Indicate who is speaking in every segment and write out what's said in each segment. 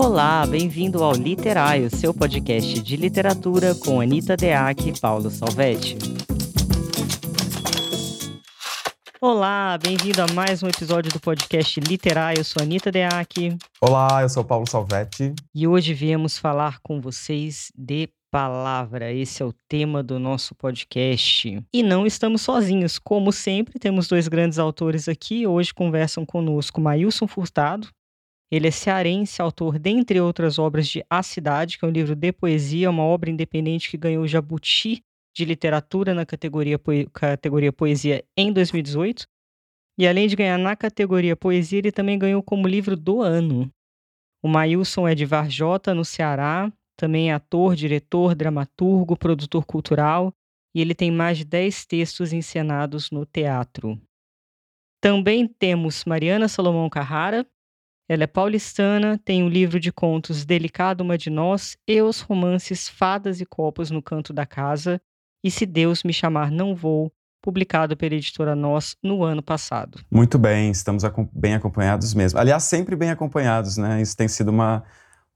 Speaker 1: Olá, bem-vindo ao Literário, seu podcast de literatura com Anita Deac e Paulo Salvetti. Olá, bem-vindo a mais um episódio do podcast Literário. Eu sou Anita Deac.
Speaker 2: Olá, eu sou Paulo Salvetti.
Speaker 1: E hoje viemos falar com vocês de palavra. Esse é o tema do nosso podcast. E não estamos sozinhos. Como sempre, temos dois grandes autores aqui. Hoje conversam conosco Maílson Furtado. Ele é cearense, autor, dentre outras obras, de A Cidade, que é um livro de poesia, uma obra independente que ganhou o Jabuti de literatura na categoria, categoria poesia em 2018. E além de ganhar na categoria poesia, ele também ganhou como livro do ano. O Maílson é de Varjota, no Ceará, também é ator, diretor, dramaturgo, produtor cultural, e ele tem mais de 10 textos encenados no teatro. Também temos Mariana Salomão Carrara. Ela é paulistana, tem o um livro de contos Delicado Uma de Nós e os romances Fadas e Copos no Canto da Casa, e Se Deus Me Chamar Não Vou, publicado pela editora Nós no ano passado.
Speaker 2: Muito bem, estamos bem acompanhados mesmo. Aliás, sempre bem acompanhados, né? Isso tem sido uma,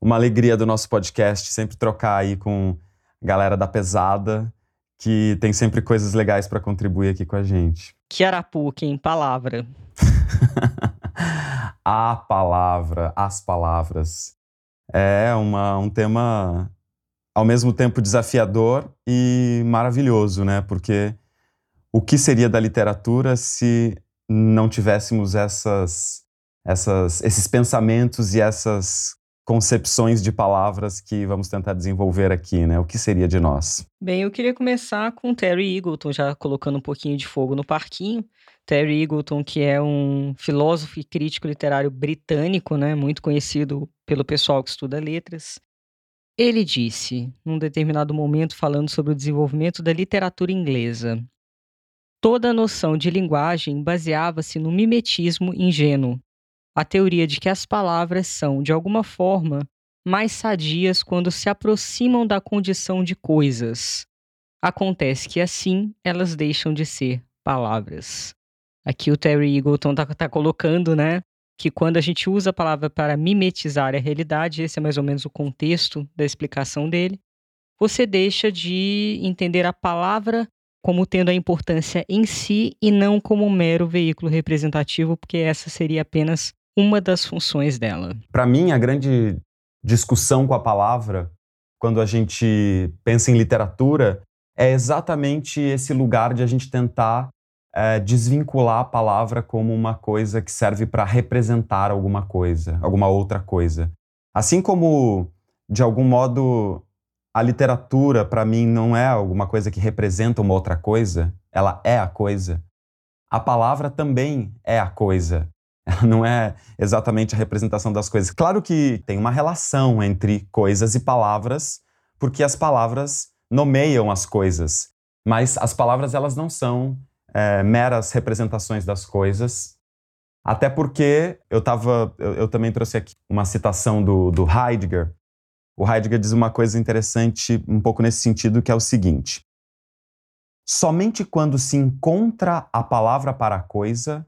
Speaker 2: uma alegria do nosso podcast, sempre trocar aí com a galera da pesada, que tem sempre coisas legais para contribuir aqui com a gente.
Speaker 1: Que Arapuca, em palavra.
Speaker 2: a palavra, as palavras. É uma, um tema ao mesmo tempo desafiador e maravilhoso, né? Porque o que seria da literatura se não tivéssemos essas, essas, esses pensamentos e essas concepções de palavras que vamos tentar desenvolver aqui, né? O que seria de nós?
Speaker 1: Bem, eu queria começar com Terry Eagleton, já colocando um pouquinho de fogo no parquinho. Terry Eagleton, que é um filósofo e crítico literário britânico, né, muito conhecido pelo pessoal que estuda letras. Ele disse, num determinado momento, falando sobre o desenvolvimento da literatura inglesa: Toda a noção de linguagem baseava-se no mimetismo ingênuo, a teoria de que as palavras são, de alguma forma, mais sadias quando se aproximam da condição de coisas. Acontece que assim elas deixam de ser palavras. Aqui o Terry Eagleton está tá colocando, né, que quando a gente usa a palavra para mimetizar a realidade, esse é mais ou menos o contexto da explicação dele, você deixa de entender a palavra como tendo a importância em si e não como um mero veículo representativo, porque essa seria apenas uma das funções dela.
Speaker 2: Para mim, a grande discussão com a palavra, quando a gente pensa em literatura, é exatamente esse lugar de a gente tentar é, desvincular a palavra como uma coisa que serve para representar alguma coisa, alguma outra coisa. Assim como, de algum modo, a literatura, para mim, não é alguma coisa que representa uma outra coisa, ela é a coisa. A palavra também é a coisa. Ela não é exatamente a representação das coisas. Claro que tem uma relação entre coisas e palavras, porque as palavras nomeiam as coisas, mas as palavras elas não são é, meras representações das coisas. Até porque eu tava, eu, eu, também trouxe aqui uma citação do, do Heidegger. O Heidegger diz uma coisa interessante, um pouco nesse sentido, que é o seguinte: somente quando se encontra a palavra para a coisa,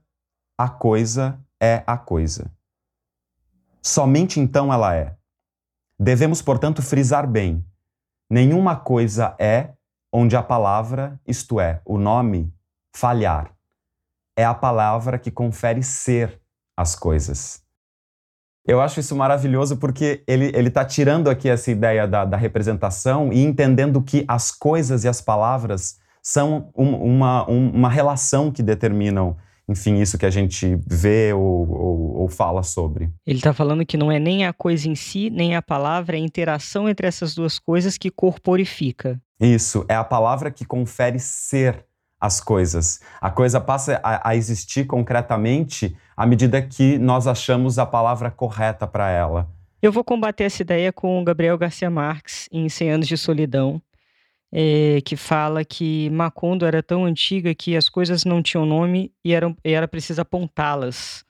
Speaker 2: a coisa é a coisa. Somente então ela é. Devemos, portanto, frisar bem: nenhuma coisa é onde a palavra, isto é, o nome, falhar. É a palavra que confere ser às coisas. Eu acho isso maravilhoso porque ele está tirando aqui essa ideia da, da, representação e entendendo que as coisas e as palavras são um, uma, um, uma relação que determinam, enfim, isso que a gente vê ou, ou, ou fala sobre.
Speaker 1: Ele está falando que não é nem a coisa em si, nem a palavra, é a interação entre essas duas coisas que corporifica.
Speaker 2: Isso, é a palavra que confere ser as coisas. A coisa passa a, a existir concretamente à medida que nós achamos a palavra correta para ela.
Speaker 1: Eu vou combater essa ideia com o Gabriel Garcia Marques em 100 Anos de Solidão, é, que fala que Macondo era tão antiga que as coisas não tinham nome e, eram, e era preciso apontá-las.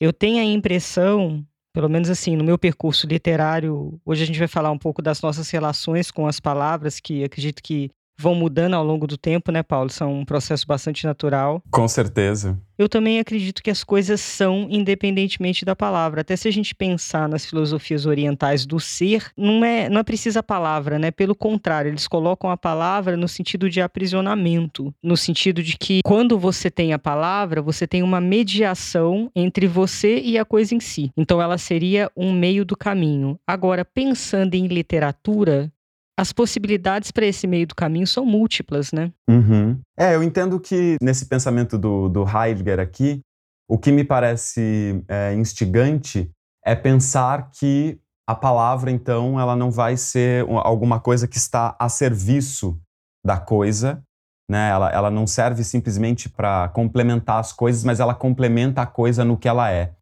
Speaker 1: Eu tenho a impressão, pelo menos assim, no meu percurso literário, hoje a gente vai falar um pouco das nossas relações com as palavras, que acredito que vão mudando ao longo do tempo, né, Paulo? São um processo bastante natural.
Speaker 2: Com certeza.
Speaker 1: Eu também acredito que as coisas são independentemente da palavra. Até se a gente pensar nas filosofias orientais do ser, não é, não é precisa a palavra, né? Pelo contrário, eles colocam a palavra no sentido de aprisionamento, no sentido de que quando você tem a palavra, você tem uma mediação entre você e a coisa em si. Então ela seria um meio do caminho. Agora, pensando em literatura, as possibilidades para esse meio do caminho são múltiplas, né?
Speaker 2: Uhum. É, eu entendo que nesse pensamento do, do Heidegger aqui, o que me parece é, instigante é pensar que a palavra, então, ela não vai ser alguma coisa que está a serviço da coisa, né? Ela, ela não serve simplesmente para complementar as coisas, mas ela complementa a coisa no que ela é.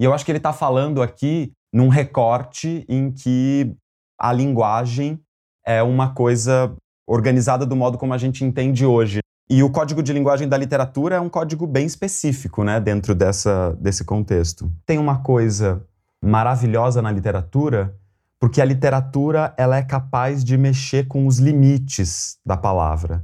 Speaker 2: E eu acho que ele está falando aqui num recorte em que a linguagem é uma coisa organizada do modo como a gente entende hoje. E o código de linguagem da literatura é um código bem específico, né, dentro dessa, desse contexto. Tem uma coisa maravilhosa na literatura, porque a literatura ela é capaz de mexer com os limites da palavra.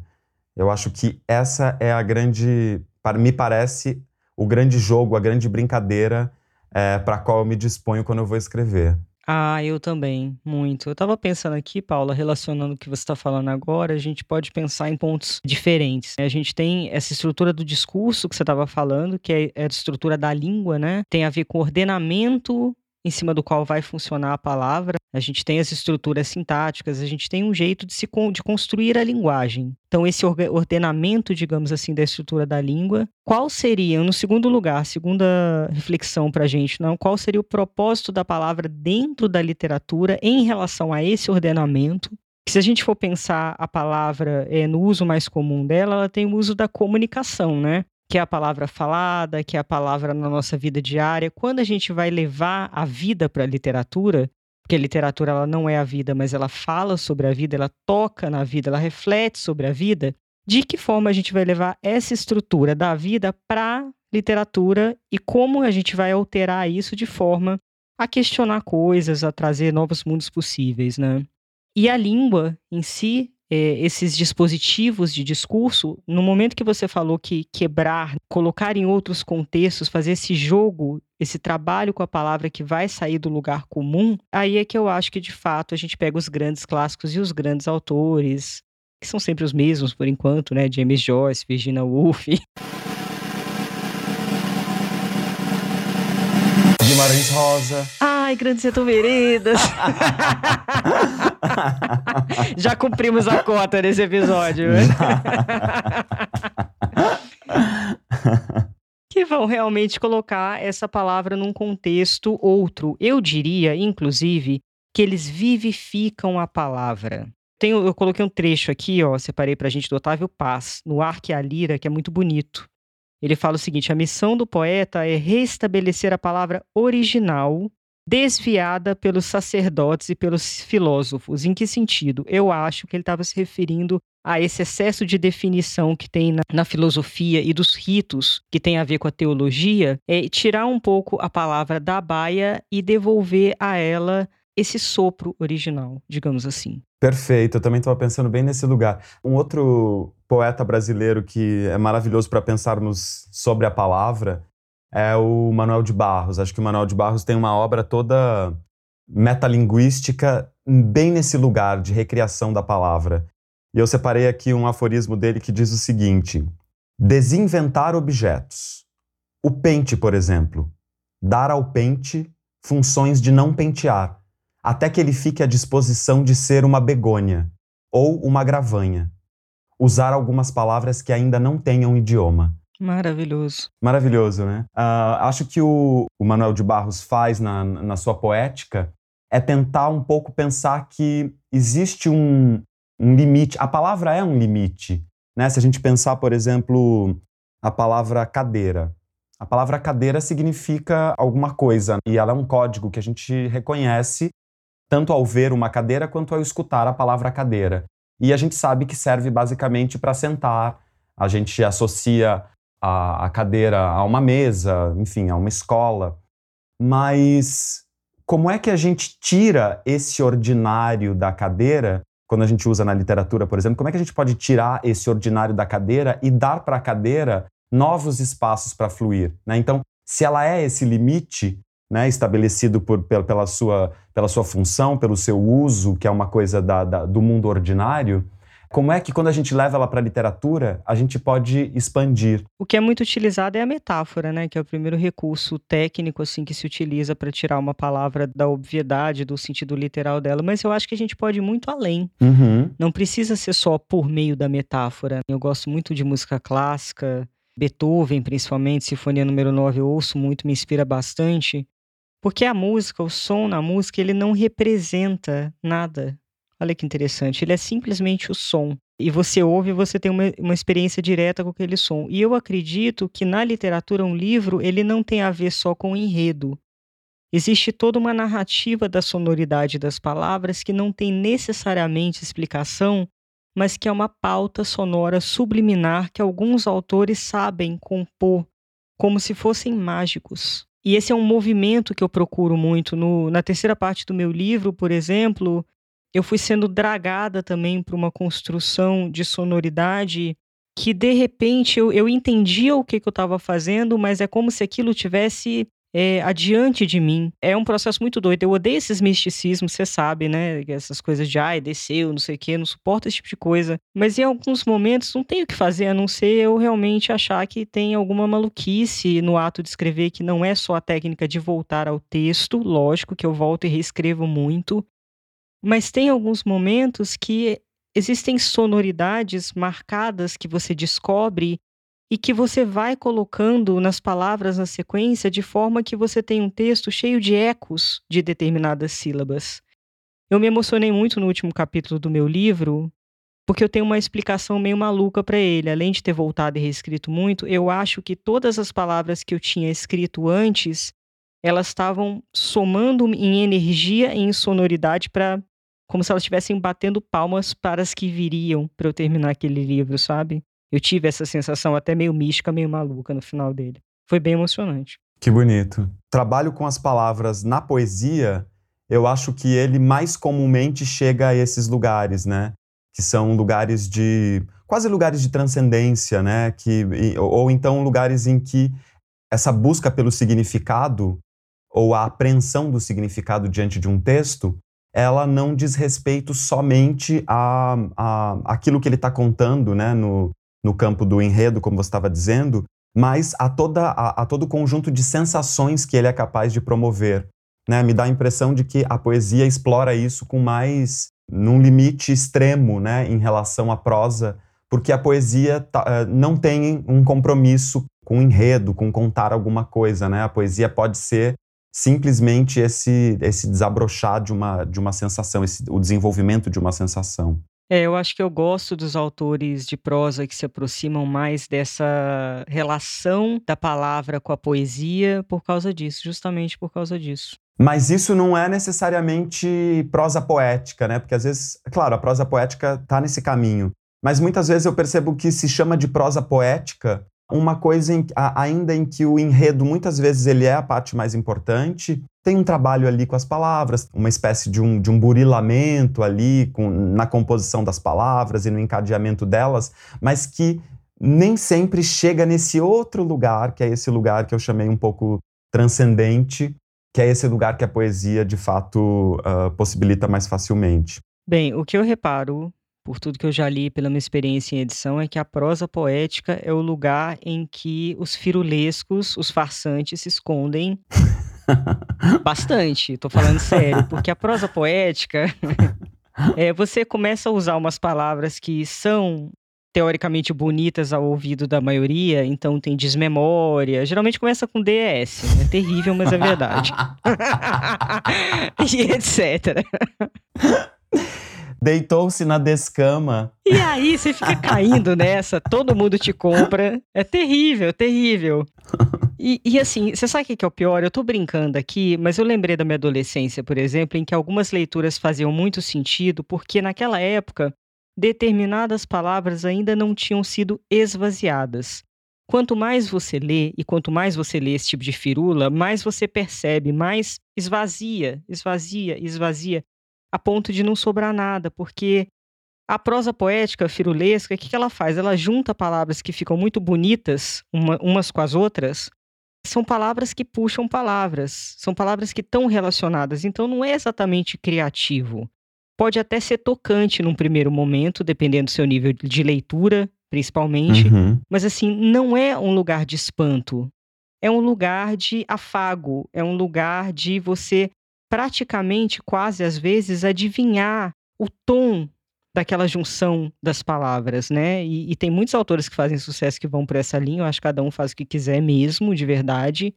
Speaker 2: Eu acho que essa é a grande, me parece, o grande jogo, a grande brincadeira é, para a qual eu me disponho quando eu vou escrever.
Speaker 1: Ah, eu também, muito. Eu estava pensando aqui, Paula, relacionando o que você está falando agora, a gente pode pensar em pontos diferentes. Né? A gente tem essa estrutura do discurso que você estava falando, que é, é a estrutura da língua, né? Tem a ver com ordenamento em cima do qual vai funcionar a palavra. A gente tem as estruturas sintáticas, a gente tem um jeito de se de construir a linguagem. Então esse ordenamento, digamos assim, da estrutura da língua, qual seria, no segundo lugar, segunda reflexão para a gente, não? Qual seria o propósito da palavra dentro da literatura em relação a esse ordenamento? se a gente for pensar a palavra é, no uso mais comum dela, ela tem o uso da comunicação, né? Que é a palavra falada, que é a palavra na nossa vida diária. Quando a gente vai levar a vida para a literatura, porque a literatura ela não é a vida, mas ela fala sobre a vida, ela toca na vida, ela reflete sobre a vida, de que forma a gente vai levar essa estrutura da vida para literatura e como a gente vai alterar isso de forma a questionar coisas, a trazer novos mundos possíveis, né? E a língua em si, é, esses dispositivos de discurso, no momento que você falou que quebrar, colocar em outros contextos, fazer esse jogo, esse trabalho com a palavra que vai sair do lugar comum, aí é que eu acho que de fato a gente pega os grandes clássicos e os grandes autores, que são sempre os mesmos por enquanto, né? James Joyce, Virginia Woolf.
Speaker 2: Guimarães Rosa.
Speaker 1: Ai, grandes retomeridas. Já cumprimos a cota nesse episódio. que vão realmente colocar essa palavra num contexto outro. Eu diria, inclusive, que eles vivificam a palavra. Tenho, eu coloquei um trecho aqui, ó, separei pra gente do Otávio Paz, no Arque a Lira, que é muito bonito. Ele fala o seguinte: a missão do poeta é restabelecer a palavra original desviada pelos sacerdotes e pelos filósofos. Em que sentido? Eu acho que ele estava se referindo a esse excesso de definição que tem na, na, filosofia e dos ritos que tem a ver com a teologia, é tirar um pouco a palavra da baia e devolver a ela esse sopro original, digamos assim.
Speaker 2: Perfeito, eu também estava pensando bem nesse lugar. Um outro poeta brasileiro que é maravilhoso para pensarmos sobre a palavra é o Manuel de Barros. Acho que o Manuel de Barros tem uma obra toda metalinguística bem nesse lugar de recriação da palavra. E eu separei aqui um aforismo dele que diz o seguinte: desinventar objetos. O pente, por exemplo. Dar ao pente funções de não pentear até que ele fique à disposição de ser uma begônia ou uma gravanha. Usar algumas palavras que ainda não tenham idioma.
Speaker 1: Maravilhoso.
Speaker 2: Maravilhoso, né? Uh, acho que o, o, Manuel de Barros faz na, na sua poética é tentar um pouco pensar que existe um, um limite. A palavra é um limite. Né? Se a gente pensar, por exemplo, a palavra cadeira. A palavra cadeira significa alguma coisa e ela é um código que a gente reconhece tanto ao ver uma cadeira quanto ao escutar a palavra cadeira. E a gente sabe que serve basicamente para sentar, a gente associa a, a cadeira a uma mesa, enfim, a uma escola. Mas como é que a gente tira esse ordinário da cadeira quando a gente usa na literatura, por exemplo, como é que a gente pode tirar esse ordinário da cadeira e dar para a cadeira novos espaços para fluir? Né? Então, se ela é esse limite né, estabelecido por, pela, sua, pela sua função, pelo seu uso, que é uma coisa da, da, do mundo ordinário, como é que quando a gente leva ela para a literatura, a gente pode expandir?
Speaker 1: O que é muito utilizado é a metáfora, né? Que é o primeiro recurso técnico assim que se utiliza para tirar uma palavra da obviedade, do sentido literal dela. Mas eu acho que a gente pode ir muito além.
Speaker 2: Uhum.
Speaker 1: Não precisa ser só por meio da metáfora. Eu gosto muito de música clássica, Beethoven, principalmente, Sinfonia número 9, eu ouço muito, me inspira bastante. Porque a música, o som na música, ele não representa nada. Olha que interessante. Ele é simplesmente o som. E você ouve e você tem uma, uma experiência direta com aquele som. E eu acredito que na literatura, um livro, ele não tem a ver só com o enredo. Existe toda uma narrativa da sonoridade das palavras que não tem necessariamente explicação, mas que é uma pauta sonora subliminar que alguns autores sabem compor como se fossem mágicos. E esse é um movimento que eu procuro muito. No, na terceira parte do meu livro, por exemplo, eu fui sendo dragada também para uma construção de sonoridade que de repente eu, eu entendia o que, que eu estava fazendo, mas é como se aquilo tivesse é, adiante de mim. É um processo muito doido. Eu odeio esses misticismos, você sabe, né? Essas coisas de ai, desceu, não sei o quê, não suporto esse tipo de coisa. Mas em alguns momentos não tenho o que fazer a não ser eu realmente achar que tem alguma maluquice no ato de escrever, que não é só a técnica de voltar ao texto, lógico que eu volto e reescrevo muito, mas tem alguns momentos que existem sonoridades marcadas que você descobre e que você vai colocando nas palavras na sequência de forma que você tem um texto cheio de ecos de determinadas sílabas. Eu me emocionei muito no último capítulo do meu livro, porque eu tenho uma explicação meio maluca para ele. Além de ter voltado e reescrito muito, eu acho que todas as palavras que eu tinha escrito antes, elas estavam somando em energia e em sonoridade para como se elas estivessem batendo palmas para as que viriam para eu terminar aquele livro, sabe? Eu tive essa sensação até meio mística, meio maluca no final dele. Foi bem emocionante.
Speaker 2: Que bonito. Trabalho com as palavras na poesia, eu acho que ele mais comumente chega a esses lugares, né? Que são lugares de. quase lugares de transcendência, né? Que, ou então lugares em que essa busca pelo significado ou a apreensão do significado diante de um texto ela não diz respeito somente a, a aquilo que ele está contando, né, no, no campo do enredo, como você estava dizendo, mas a, toda, a, a, todo o conjunto de sensações que ele é capaz de promover. Né? Me dá a impressão de que a poesia explora isso com mais, num limite extremo, né, em relação à prosa, porque a poesia tá, eh, não tem um compromisso com enredo, com contar alguma coisa, né? A poesia pode ser simplesmente esse, esse desabrochar de uma, de uma sensação, esse, o desenvolvimento de uma sensação.
Speaker 1: É, eu acho que eu gosto dos autores de prosa que se aproximam mais dessa relação da palavra com a poesia por causa disso, justamente por causa disso.
Speaker 2: Mas isso não é necessariamente prosa poética, né? Porque às vezes, claro, a prosa poética está nesse caminho. Mas muitas vezes eu percebo que se chama de prosa poética uma coisa em, a, ainda em que o enredo muitas vezes ele é a parte mais importante, tem um trabalho ali com as palavras, uma espécie de um, de um burilamento ali com, na composição das palavras e no encadeamento delas, mas que nem sempre chega nesse outro lugar, que é esse lugar que eu chamei um pouco transcendente, que é esse lugar que a poesia de fato uh, possibilita mais facilmente.
Speaker 1: Bem, o que eu reparo por tudo que eu já li pela minha experiência em edição, é que a prosa poética é o lugar em que os firulescos, os farsantes, se escondem bastante. Tô falando sério, porque a prosa poética. é, você começa a usar umas palavras que são teoricamente bonitas ao ouvido da maioria, então tem desmemória. Geralmente começa com DS, é terrível, mas é verdade. e etc.
Speaker 2: Deitou-se na descama.
Speaker 1: E aí você fica caindo nessa, todo mundo te compra. É terrível, terrível. E, e, assim, você sabe o que é o pior? Eu tô brincando aqui, mas eu lembrei da minha adolescência, por exemplo, em que algumas leituras faziam muito sentido, porque naquela época determinadas palavras ainda não tinham sido esvaziadas. Quanto mais você lê e quanto mais você lê esse tipo de firula, mais você percebe, mais esvazia, esvazia, esvazia a ponto de não sobrar nada, porque A prosa poética, firulesca, o que, que ela faz? Ela junta palavras que ficam muito bonitas uma, umas com as outras. São palavras que puxam palavras, são palavras que estão relacionadas, então não é exatamente criativo. Pode até ser tocante num primeiro momento, dependendo do seu nível de leitura, principalmente,
Speaker 2: Uhum.
Speaker 1: mas assim, não é um lugar de espanto. É um lugar de afago, é um lugar de você praticamente, quase às vezes, adivinhar o tom daquela junção das palavras, né? E, e, tem muitos autores que fazem sucesso que vão por essa linha. Eu acho que cada um faz o que quiser mesmo, de verdade.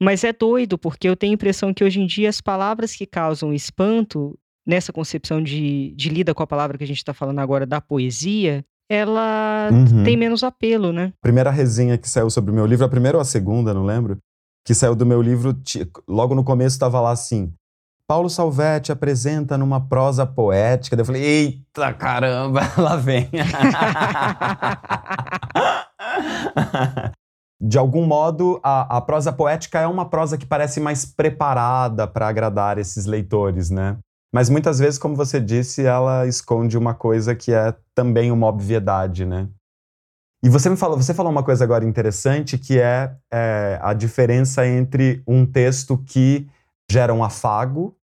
Speaker 1: Mas é doido, porque eu tenho a impressão que hoje em dia as palavras que causam espanto, nessa concepção de, de lida com a palavra que a gente está falando agora da poesia, ela
Speaker 2: Uhum.
Speaker 1: tem menos apelo, né?
Speaker 2: Primeira resenha que saiu sobre o meu livro, a primeira ou a segunda, não lembro, que saiu do meu livro, logo no começo estava lá assim: Paulo Salvetti apresenta numa prosa poética. Daí eu falei: eita caramba, lá vem. De algum modo, a, a prosa poética é uma prosa que parece mais preparada para agradar esses leitores, né? Mas muitas vezes, como você disse, ela esconde uma coisa que é também uma obviedade, né? E você me falou, você falou uma coisa agora interessante, que é, é a diferença entre um texto que gera um afago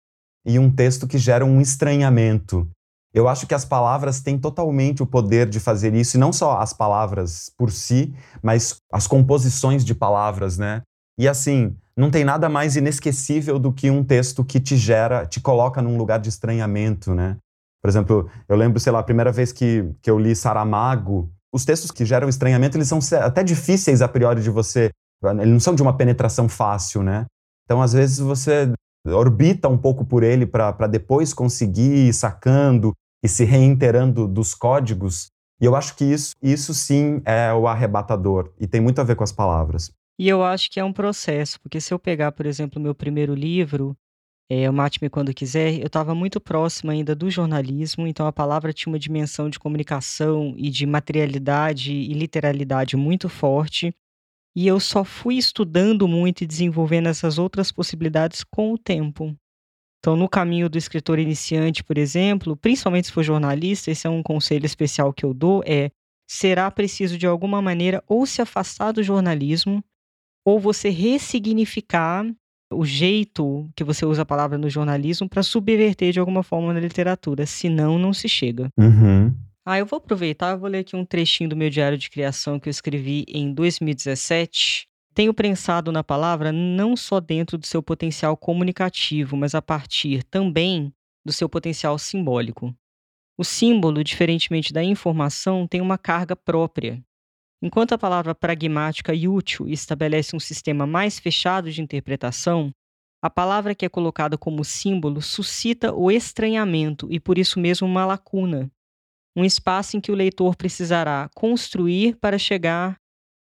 Speaker 2: e um texto que gera um estranhamento. Eu acho que as palavras têm totalmente o poder de fazer isso, e não só as palavras por si, mas as composições de palavras, né? E assim, não tem nada mais inesquecível do que um texto que te gera, te coloca num lugar de estranhamento, né? Por exemplo, eu lembro, sei lá, a primeira vez que, que eu li Saramago, os textos que geram estranhamento, eles são até difíceis a priori de você, eles não são de uma penetração fácil, né? Então, às vezes, você orbita um pouco por ele para depois conseguir ir sacando e se reiterando dos códigos. E eu acho que isso, isso sim é o arrebatador e tem muito a ver com as palavras.
Speaker 1: E eu acho que é um processo, porque se eu pegar, por exemplo, meu primeiro livro, é, o Mate-me Quando Quiser, eu estava muito próximo ainda do jornalismo, então a palavra tinha uma dimensão de comunicação e de materialidade e literalidade muito forte. E eu só fui estudando muito e desenvolvendo essas outras possibilidades com o tempo. Então, no caminho do escritor iniciante, por exemplo, principalmente se for jornalista, esse é um conselho especial que eu dou, é será preciso de alguma maneira ou se afastar do jornalismo ou você ressignificar o jeito que você usa a palavra no jornalismo para subverter de alguma forma na literatura, senão não se chega.
Speaker 2: Uhum.
Speaker 1: Ah, eu vou aproveitar, eu vou ler aqui um trechinho do meu diário de criação que eu escrevi em 2017. Tenho pensado na palavra não só dentro do seu potencial comunicativo, mas a partir também do seu potencial simbólico. O símbolo, diferentemente da informação, tem uma carga própria. Enquanto a palavra pragmática e útil estabelece um sistema mais fechado de interpretação, a palavra que é colocada como símbolo suscita o estranhamento e, por isso mesmo, uma lacuna. Um espaço em que o leitor precisará construir para chegar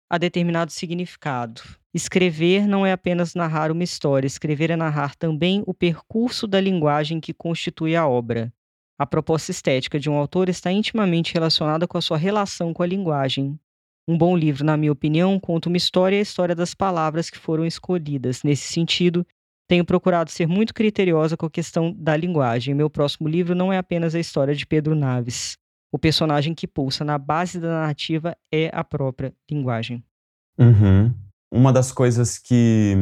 Speaker 1: a determinado significado. Escrever não é apenas narrar uma história, escrever é narrar também o percurso da linguagem que constitui a obra. A proposta estética de um autor está intimamente relacionada com a sua relação com a linguagem. Um bom livro, na minha opinião, conta uma história e a história das palavras que foram escolhidas. Nesse sentido, tenho procurado ser muito criteriosa com a questão da linguagem. Meu próximo livro não é apenas a história de Pedro Naves. O personagem que pulsa na base da narrativa é a própria linguagem.
Speaker 2: Uhum. Uma das coisas que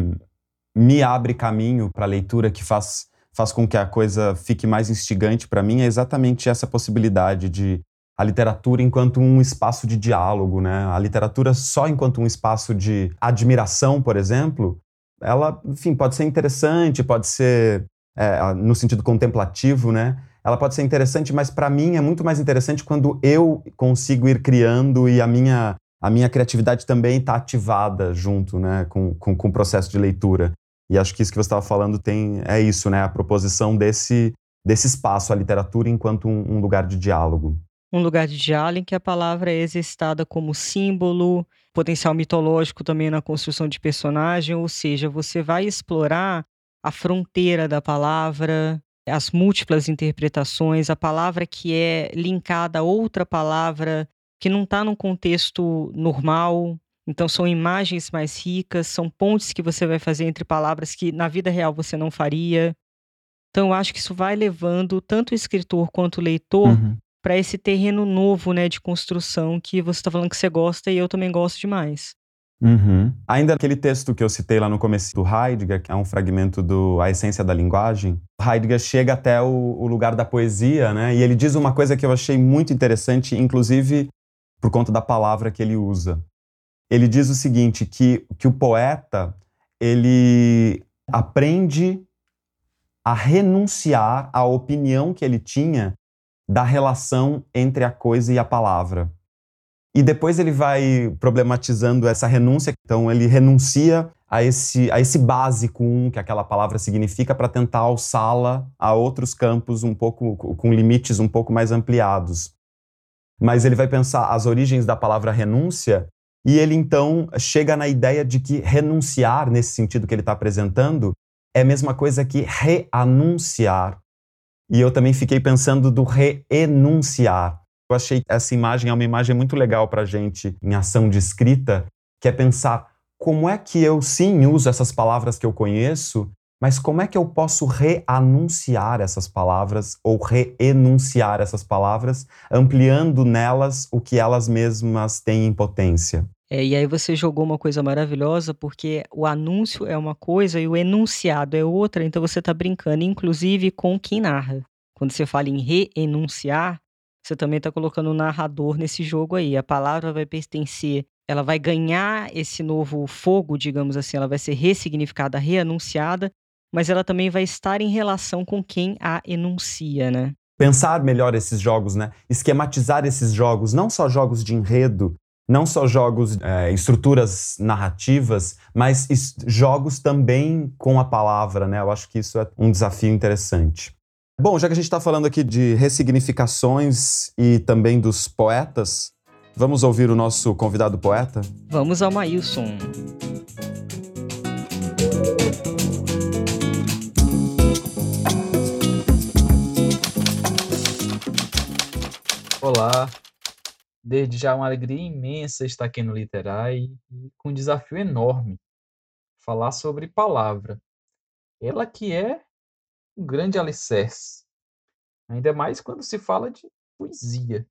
Speaker 2: me abre caminho para a leitura, que faz, faz com que a coisa fique mais instigante para mim, é exatamente essa possibilidade de a literatura enquanto um espaço de diálogo, né? A literatura só enquanto um espaço de admiração, por exemplo, ela, enfim, pode ser interessante, pode ser é, no sentido contemplativo, né? Ela pode ser interessante, mas para mim é muito mais interessante quando eu consigo ir criando e a minha a minha criatividade também está ativada junto, né, com, com, com o processo de leitura. E acho que isso que você estava falando tem é isso, né, a proposição desse desse espaço, a literatura enquanto um, um lugar de diálogo
Speaker 1: um lugar de diálogo em que a palavra é exercitada como símbolo, potencial mitológico também na construção de personagem, ou seja, você vai explorar a fronteira da palavra, as múltiplas interpretações, a palavra que é linkada a outra palavra que não está num contexto normal. Então, são imagens mais ricas, são pontes que você vai fazer entre palavras que na vida real você não faria. Então, eu acho que isso vai levando tanto o escritor quanto o leitor
Speaker 2: uhum.
Speaker 1: Para esse terreno novo, né, de construção que você está falando que você gosta e eu também gosto demais.
Speaker 2: Uhum. Ainda aquele texto que eu citei lá no começo do Heidegger, que é um fragmento do A Essência da Linguagem, Heidegger chega até o, o lugar da poesia, né? E ele diz uma coisa que eu achei muito interessante, inclusive por conta da palavra que ele usa. Ele diz o seguinte, que, que o poeta, ele aprende a renunciar à opinião que ele tinha da relação entre a coisa e a palavra. E depois ele vai problematizando essa renúncia, então ele renuncia a esse, a esse básico um que aquela palavra significa para tentar alçá-la a outros campos um pouco com limites um pouco mais ampliados. Mas ele vai pensar as origens da palavra renúncia e ele então chega na ideia de que renunciar, nesse sentido que ele está apresentando, é a mesma coisa que reanunciar. E eu também fiquei pensando do reenunciar. Eu achei essa imagem é uma imagem muito legal para gente em ação de escrita, que é pensar como é que eu sim uso essas palavras que eu conheço, mas como é que eu posso reanunciar essas palavras ou reenunciar essas palavras, ampliando nelas o que elas mesmas têm em potência?
Speaker 1: É, e aí você jogou uma coisa maravilhosa, porque o anúncio é uma coisa e o enunciado é outra, então você está brincando, inclusive, com quem narra. Quando você fala em reenunciar, você também está colocando o narrador nesse jogo aí. A palavra vai pertencer, ela vai ganhar esse novo fogo, digamos assim, ela vai ser ressignificada, reanunciada, mas ela também vai estar em relação com quem a enuncia, né?
Speaker 2: Pensar melhor esses jogos, né? Esquematizar esses jogos, não só jogos de enredo, não só jogos, é, estruturas narrativas, mas jogos também com a palavra, né? Eu acho que isso é um desafio interessante. Bom, já que a gente está falando aqui de ressignificações e também dos poetas, vamos ouvir o nosso convidado poeta?
Speaker 1: Vamos ao Maílson.
Speaker 3: Olá, desde já uma alegria imensa estar aqui no Literai e com um desafio enorme falar sobre palavra. Ela que é um grande alicerce, ainda mais quando se fala de poesia.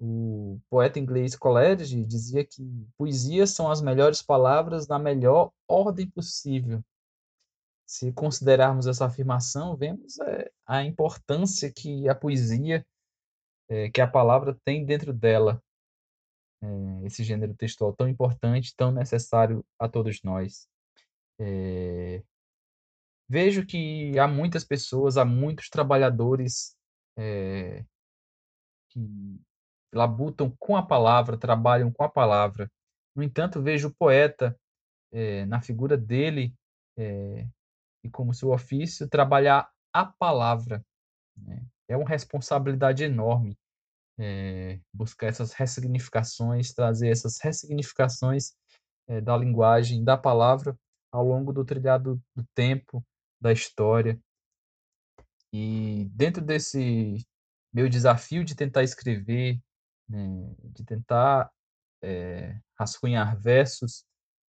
Speaker 3: O poeta inglês Coleridge dizia que poesia são as melhores palavras na melhor ordem possível. Se considerarmos essa afirmação, vemos é, a importância que a poesia, é, que a palavra tem dentro dela. É, esse gênero textual tão importante, tão necessário a todos nós. É, vejo que há muitas pessoas, há muitos trabalhadores que labutam com a palavra, trabalham com a palavra. No entanto, vejo o poeta, na figura dele, e como seu ofício, trabalhar a palavra. Né? É uma responsabilidade enorme buscar essas ressignificações, trazer essas ressignificações da linguagem, da palavra, ao longo do trilhado do tempo, da história. E dentro desse meu desafio de tentar escrever, né, de tentar é, rascunhar versos,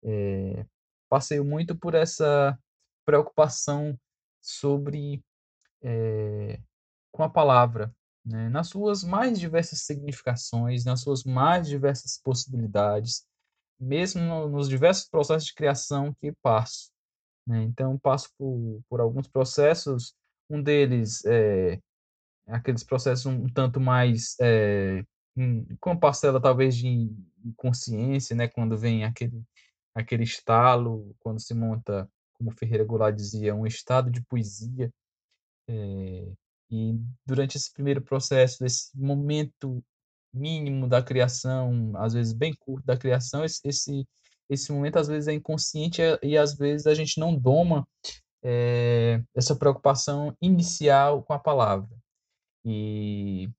Speaker 3: é, passei muito por essa preocupação sobre é, com a palavra, né, nas suas mais diversas significações, nas suas mais diversas possibilidades, mesmo no, nos diversos processos de criação que passo. Né? Então, passo por, por alguns processos, um deles é aqueles processos um tanto mais é, com uma parcela talvez de inconsciência, né? quando vem aquele, aquele estalo, quando se monta, como Ferreira Goulart dizia, um estado de poesia. É, e durante esse primeiro processo, esse momento mínimo da criação, às vezes bem curto da criação, esse, esse esse momento às vezes é inconsciente e às vezes a gente não doma é, essa preocupação inicial com a palavra. E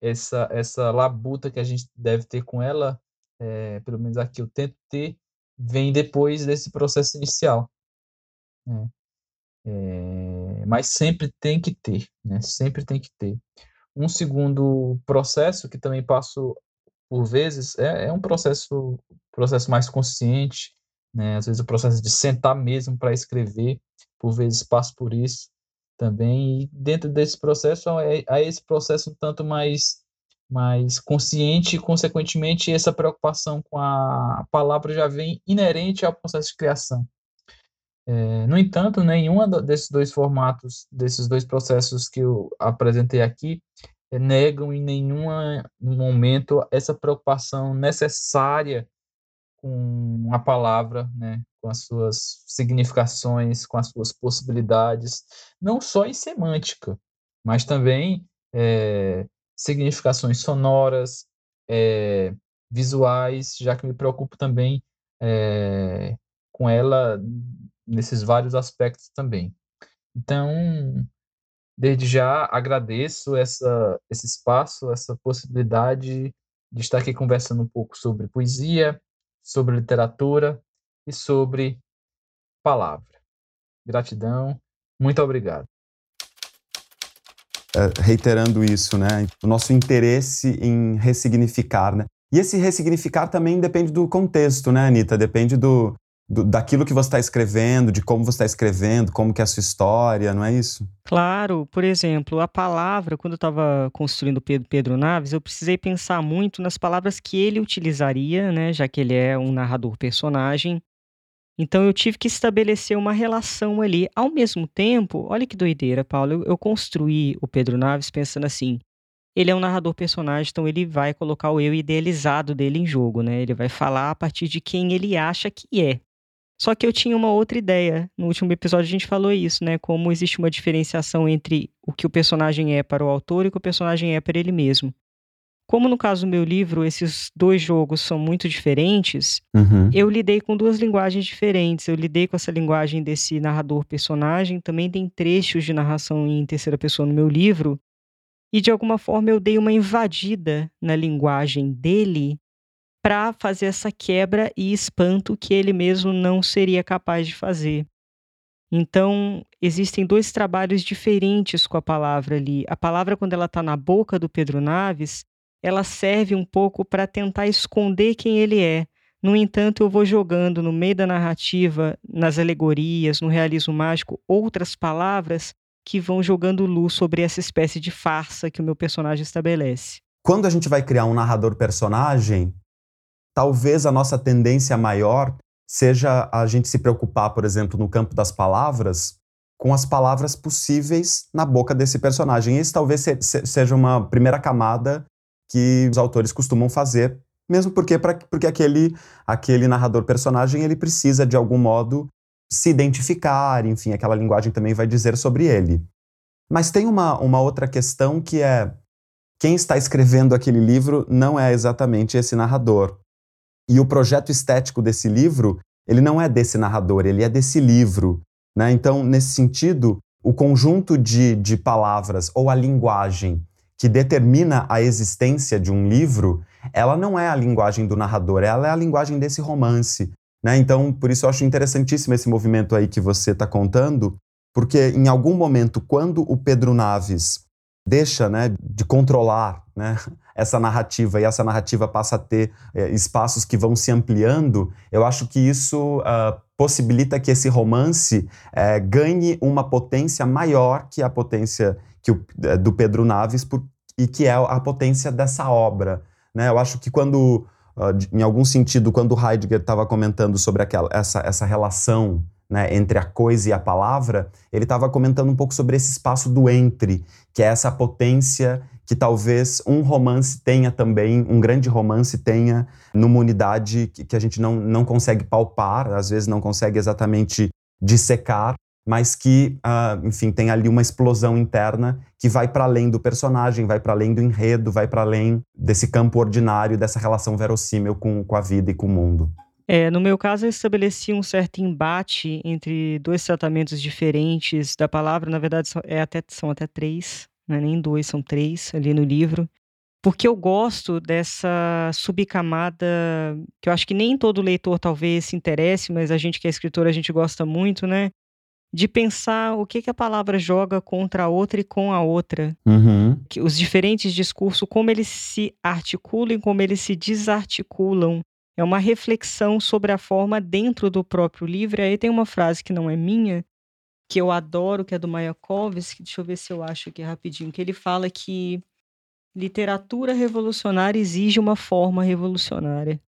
Speaker 3: essa, essa labuta que a gente deve ter com ela, é, pelo menos aqui eu tento ter, vem depois desse processo inicial. Né? É, mas sempre tem que ter, né? sempre tem que ter. Um segundo processo que também passo por vezes, é, é um processo, processo mais consciente, né? Às vezes o processo de sentar mesmo para escrever, por vezes passo por isso, também. E dentro desse processo, há esse processo um tanto mais, mais consciente e, consequentemente, essa preocupação com a palavra já vem inerente ao processo de criação. É, no entanto, nenhum desses dois formatos, desses dois processos que eu apresentei aqui, é, negam em nenhum momento essa preocupação necessária com a palavra, né, com as suas significações, com as suas possibilidades, não só em semântica, mas também é, significações sonoras, é, visuais, já que me preocupo também é, com ela nesses vários aspectos também. Então, desde já agradeço essa, esse espaço, essa possibilidade de estar aqui conversando um pouco sobre poesia, sobre literatura e sobre palavra. Gratidão, muito obrigado.
Speaker 2: É, reiterando isso, né? O nosso interesse em ressignificar, né? E esse ressignificar também depende do contexto, né, Anitta? Depende do, do, daquilo que você está escrevendo, de como você está escrevendo, como que é a sua história, não é isso?
Speaker 1: Claro, por exemplo, a palavra, quando eu estava construindo Pedro, Pedro Naves, eu precisei pensar muito nas palavras que ele utilizaria, né, já que ele é um narrador personagem. Então eu tive que estabelecer uma relação ali. Ao mesmo tempo, olha que doideira, Paulo, eu, eu construí o Pedro Naves pensando assim, ele é um narrador personagem, então ele vai colocar o eu idealizado dele em jogo, né? Ele vai falar a partir de quem ele acha que é. Só que eu tinha uma outra ideia. No último episódio a gente falou isso, né? Como existe uma diferenciação entre o que o personagem é para o autor e o que o personagem é para ele mesmo. Como no caso do meu livro, esses dois jogos são muito diferentes, uhum. eu lidei com duas linguagens diferentes. Eu lidei com essa linguagem desse narrador-personagem, também tem trechos de narração em terceira pessoa no meu livro, e de alguma forma eu dei uma invadida na linguagem dele para fazer essa quebra e espanto que ele mesmo não seria capaz de fazer. Então, existem dois trabalhos diferentes com a palavra ali. A palavra, quando ela está na boca do Pedro Naves, ela serve um pouco para tentar esconder quem ele é. No entanto, eu vou jogando no meio da narrativa, nas alegorias, no realismo mágico, outras palavras que vão jogando luz sobre essa espécie de farsa que o meu personagem estabelece.
Speaker 2: Quando a gente vai criar um narrador personagem, talvez a nossa tendência maior seja a gente se preocupar, por exemplo, no campo das palavras, com as palavras possíveis na boca desse personagem. Esse talvez seja uma primeira camada que os autores costumam fazer, mesmo porque, pra, porque aquele, aquele narrador personagem ele precisa, de algum modo, se identificar, enfim, aquela linguagem também vai dizer sobre ele. Mas tem uma, uma outra questão que é quem está escrevendo aquele livro não é exatamente esse narrador. E o projeto estético desse livro, ele não é desse narrador, ele é desse livro. Né? Então, nesse sentido, o conjunto de, de palavras ou a linguagem que determina a existência de um livro, ela não é a linguagem do narrador, ela é a linguagem desse romance. Né? Então, por isso eu acho interessantíssimo esse movimento aí que você está contando, porque em algum momento, quando o Pedro Naves deixa né, de controlar né, essa narrativa e essa narrativa passa a ter é, espaços que vão se ampliando, eu acho que isso uh, possibilita que esse romance é, ganhe uma potência maior que a potência que o, é, do Pedro Naves por, e que é a potência dessa obra. Né? Eu acho que quando, uh, em algum sentido, quando Heidegger estava comentando sobre aquela, essa, essa relação né, entre a coisa e a palavra, ele estava comentando um pouco sobre esse espaço do entre, que é essa potência que talvez um romance tenha também, um grande romance tenha numa unidade que, que a gente não, não consegue palpar, às vezes não consegue exatamente dissecar, mas que, uh, enfim, tem ali uma explosão interna que vai para além do personagem, vai para além do enredo, vai para além desse campo ordinário, dessa relação verossímil com, com a vida e com o mundo.
Speaker 1: É, no meu caso, eu estabeleci um certo embate entre dois tratamentos diferentes da palavra. Na verdade, é até, são até três, não é nem dois, são três ali no livro. Porque eu gosto dessa subcamada que eu acho que nem todo leitor talvez se interesse, mas a gente que é escritor, a gente gosta muito, né? De pensar o que, que a palavra joga contra a outra e com a outra. Uhum. Que os diferentes discursos, como eles se articulam e como eles se desarticulam é uma reflexão sobre a forma dentro do próprio livro. E aí tem uma frase que não é minha, que eu adoro, que é do Mayakovsky, deixa eu ver se eu acho aqui rapidinho, que ele fala que literatura revolucionária exige uma forma revolucionária.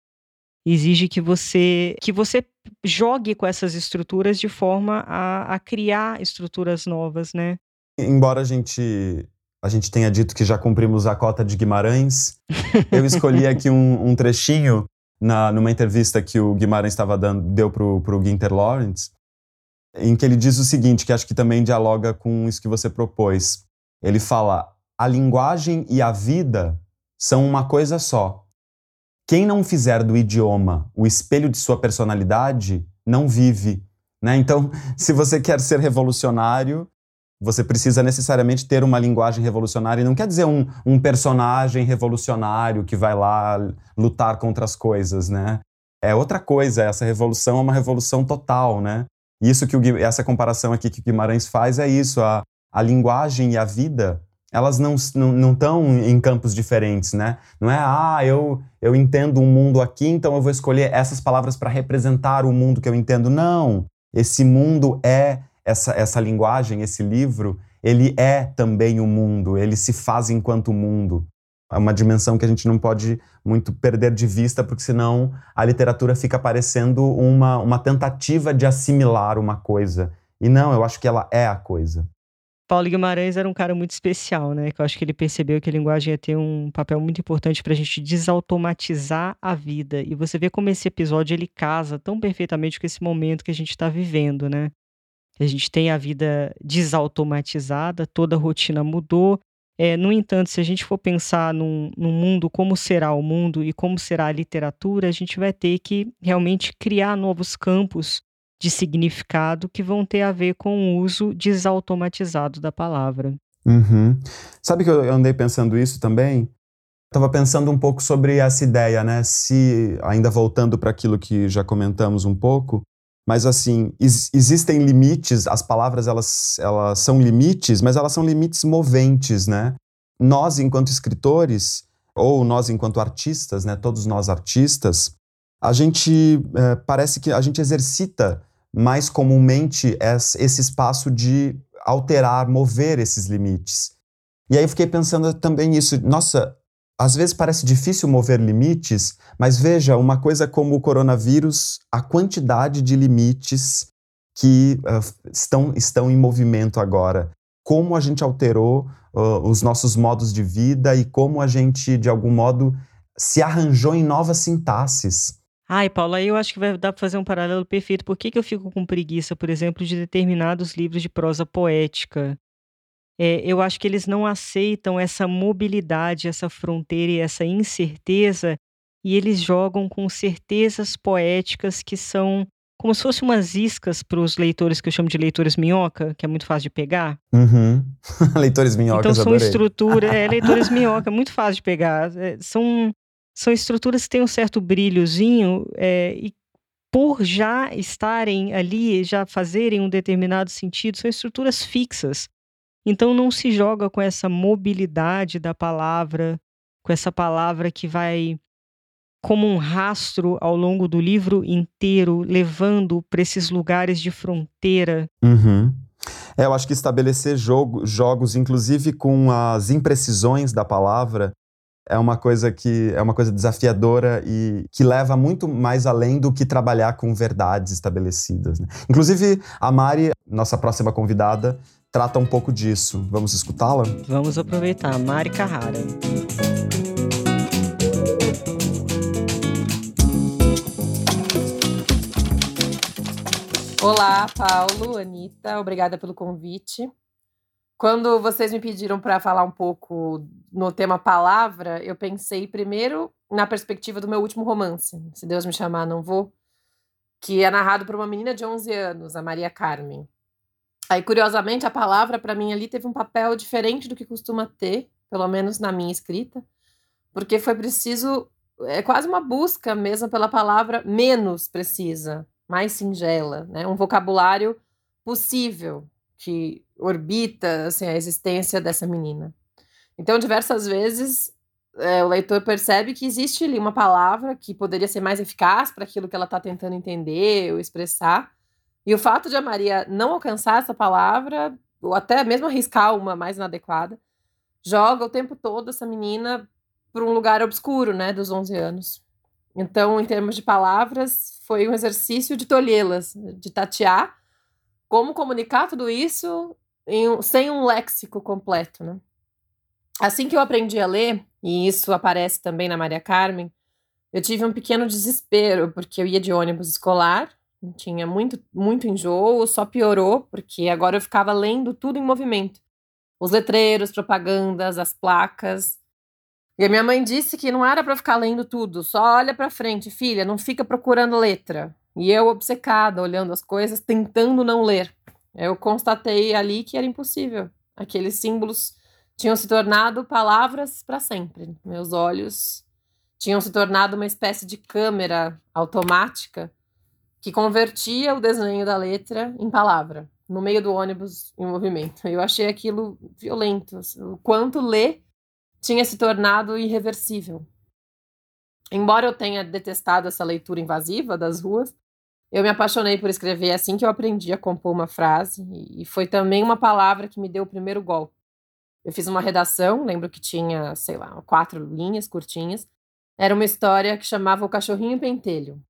Speaker 1: Exige que você que você jogue com essas estruturas de forma a, a criar estruturas novas, né?
Speaker 2: Embora a gente a gente tenha dito que já cumprimos a cota de Guimarães, eu escolhi aqui um, um trechinho na, numa entrevista que o Guimarães estava dando, deu para o Ginter Lawrence, em que ele diz o seguinte, que acho que também dialoga com isso que você propôs. Ele fala: a linguagem e a vida são uma coisa só. Quem não fizer do idioma o espelho de sua personalidade não vive. Né? Então, se você quer ser revolucionário, você precisa necessariamente ter uma linguagem revolucionária. E não quer dizer um, um personagem revolucionário que vai lá lutar contra as coisas, né? É outra coisa. Essa revolução é uma revolução total, né? Isso que o, essa comparação aqui que o Guimarães faz é isso. A, a linguagem e a vida, elas não estão em campos diferentes, né? Não é, ah, eu, eu entendo um mundo aqui, então eu vou escolher essas palavras para representar o mundo que eu entendo. Não. Esse mundo é essa, essa linguagem, esse livro, ele é também o mundo, ele se faz enquanto mundo. É uma dimensão que a gente não pode muito perder de vista, porque senão a literatura fica parecendo uma, uma tentativa de assimilar uma coisa. E não, eu acho que ela é a coisa.
Speaker 1: Paulo Guimarães era um cara muito especial, né? Que eu acho que ele percebeu que a linguagem ia ter um papel muito importante para a gente desautomatizar a vida. E você vê como esse episódio ele casa tão perfeitamente com esse momento que a gente está vivendo, né? A gente tem a vida desautomatizada, toda a rotina mudou, é, no entanto, se a gente for pensar num, num, mundo, como será o mundo e como será a literatura, a gente vai ter que realmente criar novos campos de significado que vão ter a ver com o uso desautomatizado da palavra.
Speaker 2: Uhum. Sabe que eu andei pensando isso também? Estava pensando um pouco sobre essa ideia, né? Se, ainda voltando para aquilo que já comentamos um pouco, mas assim, existem limites, as palavras elas, elas são limites, mas elas são limites moventes, né? Nós, enquanto escritores, ou nós, enquanto artistas, né? Todos nós artistas, a gente é, parece que a gente exercita mais comumente esse espaço de alterar, mover esses limites. E aí eu fiquei pensando também isso, nossa, às vezes parece difícil mover limites, mas veja, uma coisa como o coronavírus, a quantidade de limites que uh, estão, estão em movimento agora. Como a gente alterou uh, os nossos modos de vida e como a gente, de algum modo, se arranjou em novas sintaxes.
Speaker 1: Ai, Paulo, aí eu acho que vai dar para fazer um paralelo perfeito. Por que, que eu fico com preguiça, por exemplo, de determinados livros de prosa poética? É, eu acho que eles não aceitam essa mobilidade, essa fronteira e essa incerteza, e eles jogam com certezas poéticas que são como se fossem umas iscas para os leitores que eu chamo de leitores minhoca, que é muito fácil de pegar.
Speaker 2: Uhum. leitores minhoca.
Speaker 1: Então são estruturas, é, leitores minhoca, muito fácil de pegar. É, são, são estruturas que têm um certo brilhozinho é, e por já estarem ali, já fazerem um determinado sentido, são estruturas fixas. Então não se joga com essa mobilidade da palavra, com essa palavra que vai como um rastro ao longo do livro inteiro, levando para esses lugares de fronteira.
Speaker 2: Uhum. É, eu acho que estabelecer jogo, jogos, inclusive com as imprecisões da palavra, é uma coisa que é uma coisa desafiadora e que leva muito mais além do que trabalhar com verdades estabelecidas. Né? Inclusive, a Mari, nossa próxima convidada, trata um pouco disso. Vamos escutá-la?
Speaker 1: Vamos aproveitar. Mari Carrara.
Speaker 4: Olá, Paulo, Anitta, obrigada pelo convite. Quando vocês me pediram para falar um pouco no tema palavra, eu pensei primeiro na perspectiva do meu último romance, Se Deus Me Chamar, Não Vou, que é narrado por uma menina de 11 anos, a Maria Carmen. Aí, curiosamente, a palavra para mim ali teve um papel diferente do que costuma ter, pelo menos na minha escrita, porque foi preciso, é quase uma busca mesmo pela palavra menos precisa, mais singela, né? Um vocabulário possível que orbita assim, a existência dessa menina. Então, diversas vezes, é, o leitor percebe que existe ali uma palavra que poderia ser mais eficaz para aquilo que ela está tentando entender ou expressar, E o fato de a Maria não alcançar essa palavra, ou até mesmo arriscar uma mais inadequada, joga o tempo todo essa menina para um lugar obscuro, né, dos 11 anos. Então, em termos de palavras, foi um exercício de tolhê-las, de tatear como comunicar tudo isso em, sem um léxico completo, né? Assim que eu aprendi a ler, e isso aparece também na Maria Carmen, eu tive um pequeno desespero, porque eu ia de ônibus escolar, tinha muito, muito enjoo, só piorou, porque agora eu ficava lendo tudo em movimento. Os letreiros, propagandas, as placas. E a minha mãe disse que não era para ficar lendo tudo, só olha para frente, filha, não fica procurando letra. E eu obcecada, olhando as coisas, tentando não ler. Eu constatei ali que era impossível. Aqueles símbolos tinham se tornado palavras para sempre. Meus olhos tinham se tornado uma espécie de câmera automática que convertia o desenho da letra em palavra, no meio do ônibus em movimento. Eu achei aquilo violento, assim, o quanto ler tinha se tornado irreversível. Embora eu tenha detestado essa leitura invasiva das ruas, eu me apaixonei por escrever assim que eu aprendi a compor uma frase, e foi também uma palavra que me deu o primeiro golpe. Eu fiz uma redação, lembro que tinha, sei lá, quatro linhas curtinhas. Era uma história que chamava O Cachorrinho Pentelho.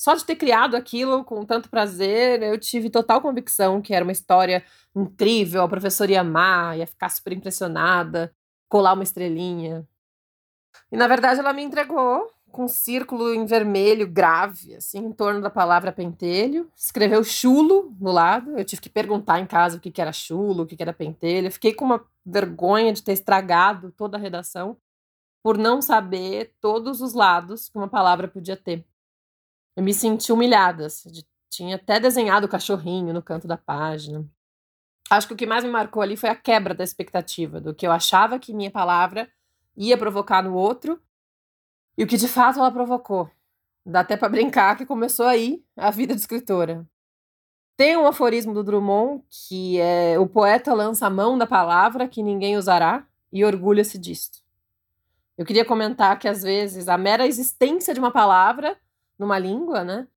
Speaker 4: Só de ter criado aquilo com tanto prazer, eu tive total convicção que era uma história incrível, a professora ia amar, ia ficar super impressionada, colar uma estrelinha. E na verdade ela me entregou com um círculo em vermelho grave, assim, em torno da palavra pentelho. Escreveu chulo no lado. Eu tive que perguntar em casa o que, que era chulo, o que, que era pentelho. Eu fiquei com uma vergonha de ter estragado toda a redação por não saber todos os lados que uma palavra podia ter. Eu me senti humilhada. Assim, tinha até desenhado o cachorrinho no canto da página. Acho que o que mais me marcou ali foi a quebra da expectativa, do que eu achava que minha palavra ia provocar no outro e o que de fato ela provocou. Dá até para brincar que começou aí a vida de escritora. Tem um aforismo do Drummond que é: o poeta lança a mão da palavra que ninguém usará e orgulha-se disto. Eu queria comentar que às vezes a mera existência de uma palavra numa língua, né,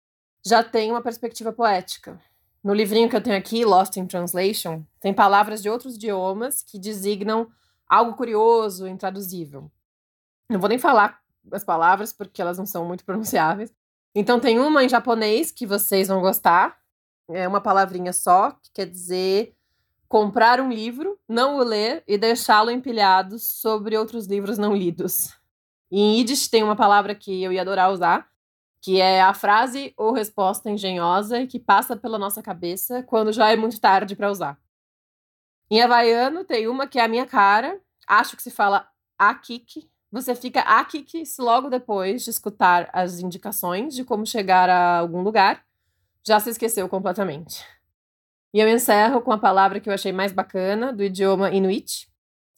Speaker 4: já tem uma perspectiva poética. No livrinho que eu tenho aqui, Lost in Translation, tem palavras de outros idiomas que designam algo curioso, intraduzível. Não vou nem falar as palavras, porque elas não são muito pronunciáveis. Então tem uma em japonês que vocês vão gostar. É uma palavrinha só, que quer dizer comprar um livro, não o ler e deixá-lo empilhado sobre outros livros não lidos. Em Yiddish tem uma palavra que eu ia adorar usar, que é a frase ou resposta engenhosa que passa pela nossa cabeça quando já é muito tarde para usar. Em havaiano tem uma que é a minha cara, acho que se fala akik, você fica aqui logo depois de escutar as indicações de como chegar a algum lugar, já se esqueceu completamente. E eu encerro com a palavra que eu achei mais bacana, do idioma Inuit,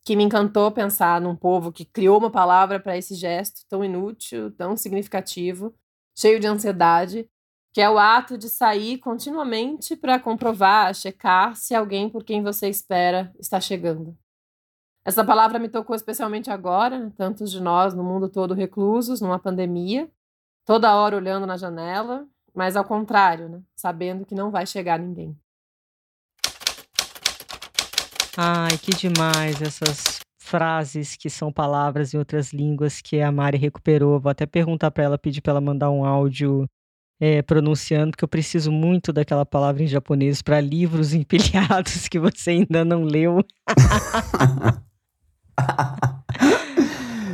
Speaker 4: que me encantou pensar num povo que criou uma palavra para esse gesto tão inútil, tão significativo, cheio de ansiedade, que é o ato de sair continuamente para comprovar, checar se alguém por quem você espera está chegando. Essa palavra me tocou especialmente agora, tantos de nós no mundo todo reclusos, numa pandemia, toda hora olhando na janela, mas ao contrário, né? sabendo que não vai chegar ninguém.
Speaker 1: Ai, que demais essas frases que são palavras em outras línguas que a Mari recuperou. Vou até perguntar para ela, pedir para ela mandar um áudio é, pronunciando, porque eu preciso muito daquela palavra em japonês para livros empilhados que você ainda não leu.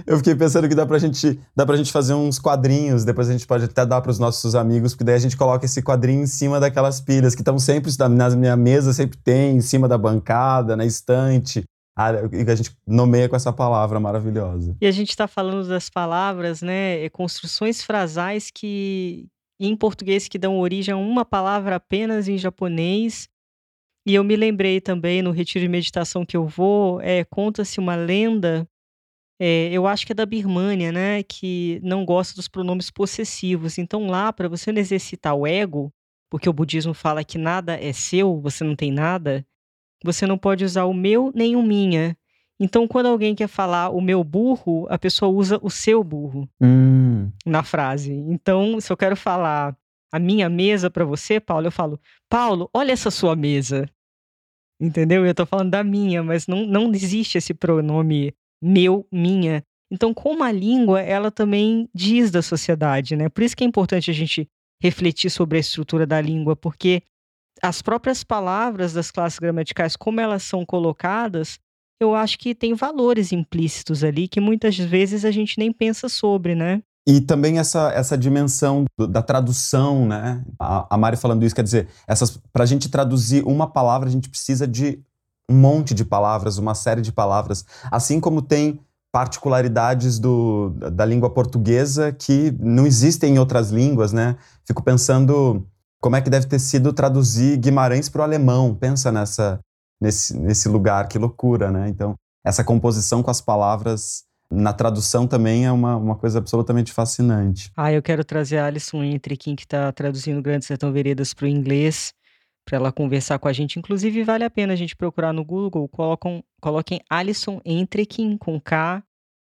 Speaker 2: Eu fiquei pensando que dá pra gente, dá pra gente fazer uns quadrinhos, depois a gente pode até dar para os nossos amigos, porque daí a gente coloca esse quadrinho em cima daquelas pilhas que estão sempre na minha mesa, sempre tem, em cima da bancada, na estante. E a gente nomeia com essa palavra maravilhosa.
Speaker 1: E a gente está falando das palavras, né? Construções frasais que em português que dão origem a uma palavra apenas em japonês e eu me lembrei também no retiro de meditação que eu vou, é, conta-se uma lenda, é, eu acho que é da Birmânia, né, que não gosta dos pronomes possessivos. Então lá, para você não exercitar o ego, porque o budismo fala que nada é seu, você não tem nada, você não pode usar o meu nem o minha. Então, quando alguém quer falar o meu burro, a pessoa usa o seu burro
Speaker 2: hum.
Speaker 1: na frase. Então, se eu quero falar a minha mesa para você, Paulo, eu falo, Paulo, olha essa sua mesa. Entendeu? Eu tô falando da minha, mas não, não existe esse pronome meu, minha. Então, como a língua, ela também diz da sociedade, né? Por isso que é importante a gente refletir sobre a estrutura da língua, porque as próprias palavras das classes gramaticais, como elas são colocadas, eu acho que tem valores implícitos ali que muitas vezes a gente nem pensa sobre, né?
Speaker 2: E também essa, essa dimensão do, da tradução, né? A, a Mari falando isso, quer dizer, para a gente traduzir uma palavra, a gente precisa de um monte de palavras, uma série de palavras. Assim como tem particularidades do, da língua portuguesa que não existem em outras línguas, né? Fico pensando como é que deve ter sido traduzir Guimarães para o alemão. Pensa nessa, nesse, nesse lugar, que loucura, né? Então, essa composição com as palavras na tradução também é uma, uma coisa absolutamente fascinante.
Speaker 1: Ah, eu quero trazer a Alison Entrequim, que está traduzindo Grande Sertão Veredas para o inglês, para ela conversar com a gente. Inclusive, vale a pena a gente procurar no Google, colocam, coloquem Alison Entrequim, com K.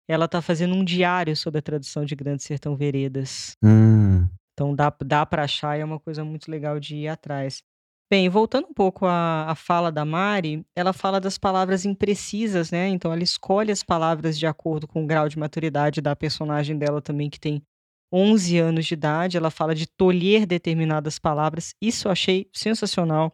Speaker 1: Ela está fazendo um diário sobre a tradução de Grande Sertão Veredas.
Speaker 2: Hum.
Speaker 1: Então dá, dá para achar e é uma coisa muito legal de ir atrás. Bem, voltando um pouco à, à fala da Mari, ela fala das palavras imprecisas, né? Então ela escolhe as palavras de acordo com o grau de maturidade da personagem dela também, que tem 11 anos de idade. Ela fala de tolher determinadas palavras. Isso eu achei sensacional.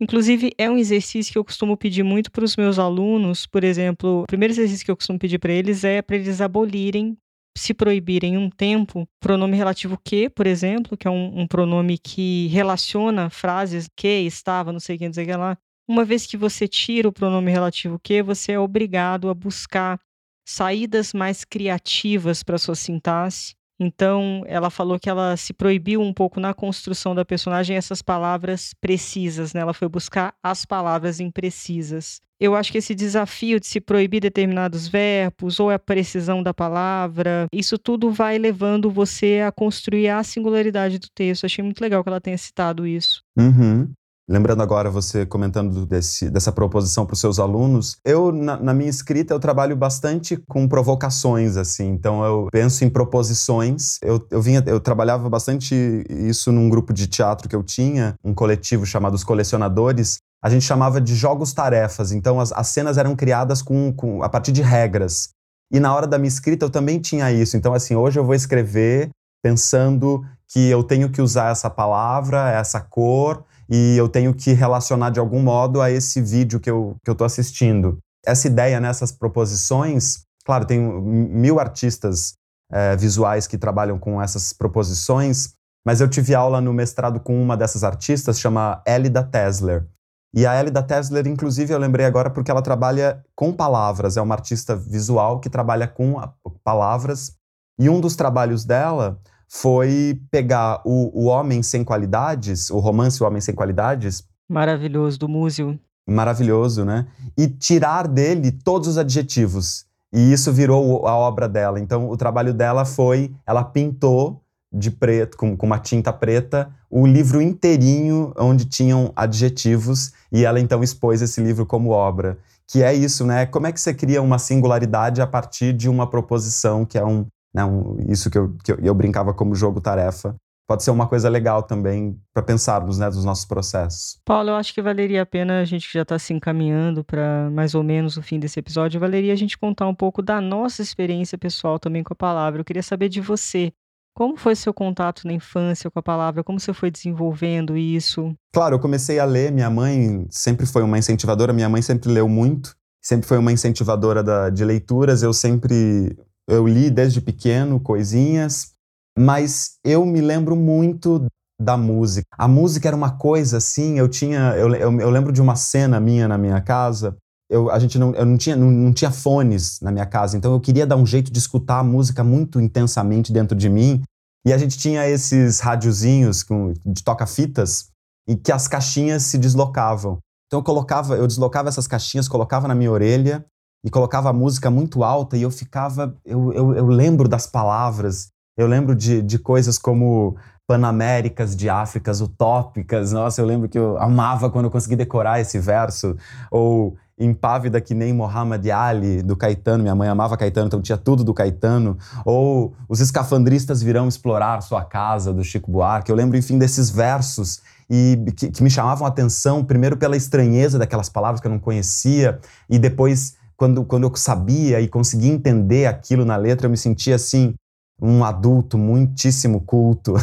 Speaker 1: Inclusive, é um exercício que eu costumo pedir muito para os meus alunos. Por exemplo, o primeiro exercício que eu costumo pedir para eles é para eles abolirem se proibirem um tempo, pronome relativo que, por exemplo, que é um, um, pronome que relaciona frases que, estava, não sei quem dizer que lá. Uma vez que você tira o pronome relativo que, você é obrigado a buscar saídas mais criativas para sua sintaxe. Então, ela falou que ela se proibiu um pouco na construção da personagem essas palavras precisas, né? Ela foi buscar as palavras imprecisas eu acho que esse desafio de se proibir determinados verbos ou a precisão da palavra, isso tudo vai levando você a construir a singularidade do texto. Achei muito legal que ela tenha citado isso.
Speaker 2: Uhum. Lembrando agora você comentando desse, dessa proposição para os seus alunos, eu na, na, minha escrita eu trabalho bastante com provocações assim, então eu penso em proposições. Eu, eu vinha, eu trabalhava bastante isso num grupo de teatro que eu tinha, um coletivo chamado Os Colecionadores, a gente chamava de jogos-tarefas. Então, as, as, cenas eram criadas com, com, a partir de regras. E na hora da minha escrita eu também tinha isso. Então, assim, hoje eu vou escrever pensando que eu tenho que usar essa palavra, essa cor, e eu tenho que relacionar de algum modo a esse vídeo que eu estou que eu assistindo. Essa ideia nessas proposições, claro, tem mil artistas é, visuais que trabalham com essas proposições, mas eu tive aula no mestrado com uma dessas artistas, chama Elida Tesler. E a Ellie da Tesler, inclusive, eu lembrei agora porque ela trabalha com palavras, é uma artista visual que trabalha com palavras. E um dos trabalhos dela foi pegar o, o Homem Sem Qualidades, o romance O Homem Sem Qualidades.
Speaker 1: Maravilhoso, do Múzio.
Speaker 2: Maravilhoso, né? E tirar dele todos os adjetivos. E isso virou a obra dela. Então, o trabalho dela foi, ela pintou de preto, com, com uma tinta preta, o livro inteirinho onde tinham adjetivos e ela então expôs esse livro como obra. Que é isso, né? Como é que você cria uma singularidade a partir de uma proposição, que é um, né, um isso que eu, que eu, eu brincava como jogo-tarefa. Pode ser uma coisa legal também para pensarmos né, dos nossos processos.
Speaker 1: Paulo, eu acho que valeria a pena, a gente já está se encaminhando para mais ou menos o fim desse episódio, valeria a gente contar um pouco da nossa experiência pessoal também com a palavra. Eu queria saber de você. Como foi seu contato na infância com a palavra? Como você foi desenvolvendo isso?
Speaker 2: Claro, eu comecei a ler. Minha mãe sempre foi uma incentivadora. Minha mãe sempre leu muito. Sempre foi uma incentivadora da, de leituras. Eu sempre eu li desde pequeno coisinhas, mas eu me lembro muito da música. A música era uma coisa assim. Eu tinha, eu, eu, eu lembro de uma cena minha na minha casa eu, a gente não, eu não tinha, não, não, tinha fones na minha casa, então eu queria dar um jeito de escutar a música muito intensamente dentro de mim. E a gente tinha esses radiozinhos com, de toca-fitas em que as caixinhas se deslocavam. Então eu colocava, eu deslocava essas caixinhas, colocava na minha orelha e colocava a música muito alta e eu ficava, eu, eu, eu lembro das palavras, eu lembro de, de coisas como panaméricas de Áfricas utópicas. Nossa, eu lembro que eu amava quando eu consegui decorar esse verso. Ou impávida que nem Muhammad Ali, do Caetano. Minha mãe amava Caetano, então tinha tudo do Caetano. Ou Os Escafandristas Virão Explorar Sua Casa, do Chico Buarque. Eu lembro, enfim, desses versos e que, que me chamavam a atenção, primeiro pela estranheza daquelas palavras que eu não conhecia, e depois, quando, quando eu sabia e conseguia entender aquilo na letra, eu me sentia assim, um adulto muitíssimo culto.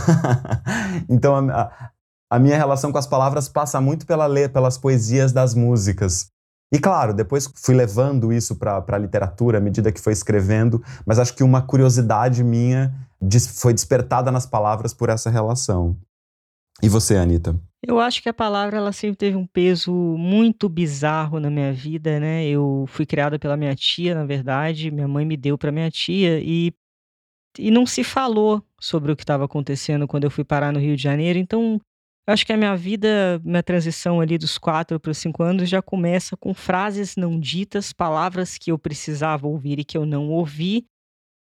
Speaker 2: então, a, a, minha relação com as palavras passa muito pela pelas poesias das músicas. E claro, depois fui levando isso para a literatura à medida que foi escrevendo, mas acho que uma curiosidade minha foi despertada nas palavras por essa relação. E você, Anitta?
Speaker 1: Eu acho que a palavra ela sempre teve um peso muito bizarro na minha vida, né? Eu fui criada pela minha tia, na verdade, minha mãe me deu para minha tia e e não se falou sobre o que estava acontecendo quando eu fui parar no Rio de Janeiro. Então, eu acho que a minha vida, minha transição ali dos quatro para os cinco anos já começa com frases não ditas, palavras que eu precisava ouvir e que eu não ouvi.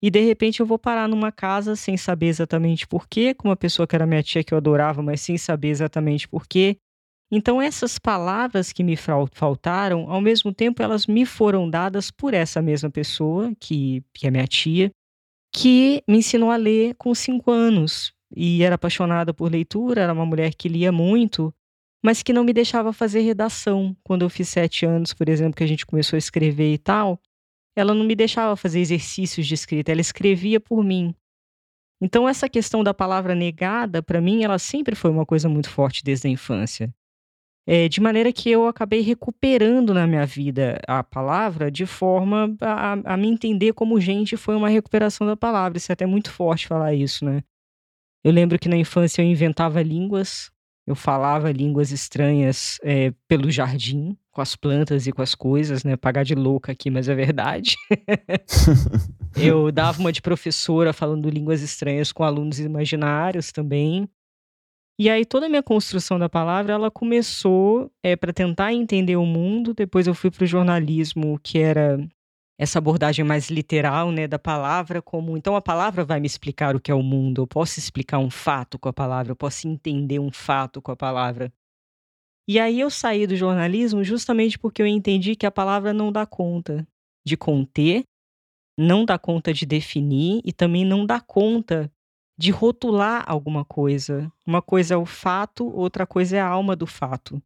Speaker 1: E de repente eu vou parar numa casa sem saber exatamente porquê, com uma pessoa que era minha tia que eu adorava, mas sem saber exatamente porquê. Então, essas palavras que me faltaram, ao mesmo tempo, elas me foram dadas por essa mesma pessoa, que, que é minha tia, que me ensinou a ler com cinco anos e era apaixonada por leitura, era uma mulher que lia muito, mas que não me deixava fazer redação. Quando eu fiz sete anos, por exemplo, que a gente começou a escrever e tal, ela não me deixava fazer exercícios de escrita, ela escrevia por mim. Então, essa questão da palavra negada, para mim, ela sempre foi uma coisa muito forte desde a infância. É, de maneira que eu acabei recuperando na minha vida a palavra de forma a, a me entender como gente foi uma recuperação da palavra. Isso é até muito forte falar isso, né? Eu lembro que na infância eu inventava línguas, eu falava línguas estranhas é, pelo jardim, com as plantas e com as coisas, né? Pagar de louca aqui, mas é verdade. eu dava uma de professora falando línguas estranhas com alunos imaginários também. E aí toda a minha construção da palavra, ela começou é, para tentar entender o mundo. Depois eu fui para o jornalismo, que era essa abordagem mais literal, né, da palavra como então a palavra vai me explicar o que é o mundo. Eu posso explicar um fato com a palavra, eu posso entender um fato com a palavra. E aí eu saí do jornalismo justamente porque eu entendi que a palavra não dá conta de conter, não dá conta de definir e também não dá conta de rotular alguma coisa. Uma coisa é o fato, outra coisa é a alma do fato.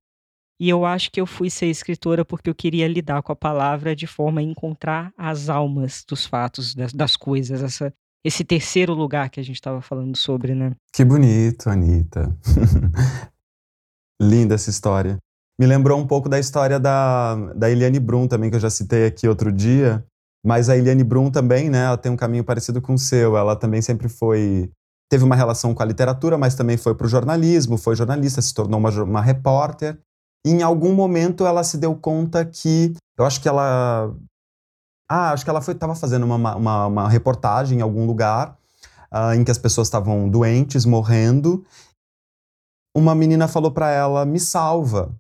Speaker 1: E eu acho que eu fui ser escritora porque eu queria lidar com a palavra de forma a encontrar as almas dos fatos, das, das coisas, essa, esse terceiro lugar que a gente estava falando sobre, né?
Speaker 2: Que bonito, Anitta. Linda essa história. Me lembrou um pouco da história da, da Eliane Brum também, que eu já citei aqui outro dia. Mas a Eliane Brum também, né, ela tem um caminho parecido com o seu. Ela também sempre foi teve uma relação com a literatura, mas também foi para o jornalismo, foi jornalista, se tornou uma, uma repórter. Em algum momento ela se deu conta que. Eu acho que ela. Ah, acho que ela estava fazendo uma, uma, uma, reportagem em algum lugar uh, em que as pessoas estavam doentes, morrendo. Uma menina falou para ela: me salva.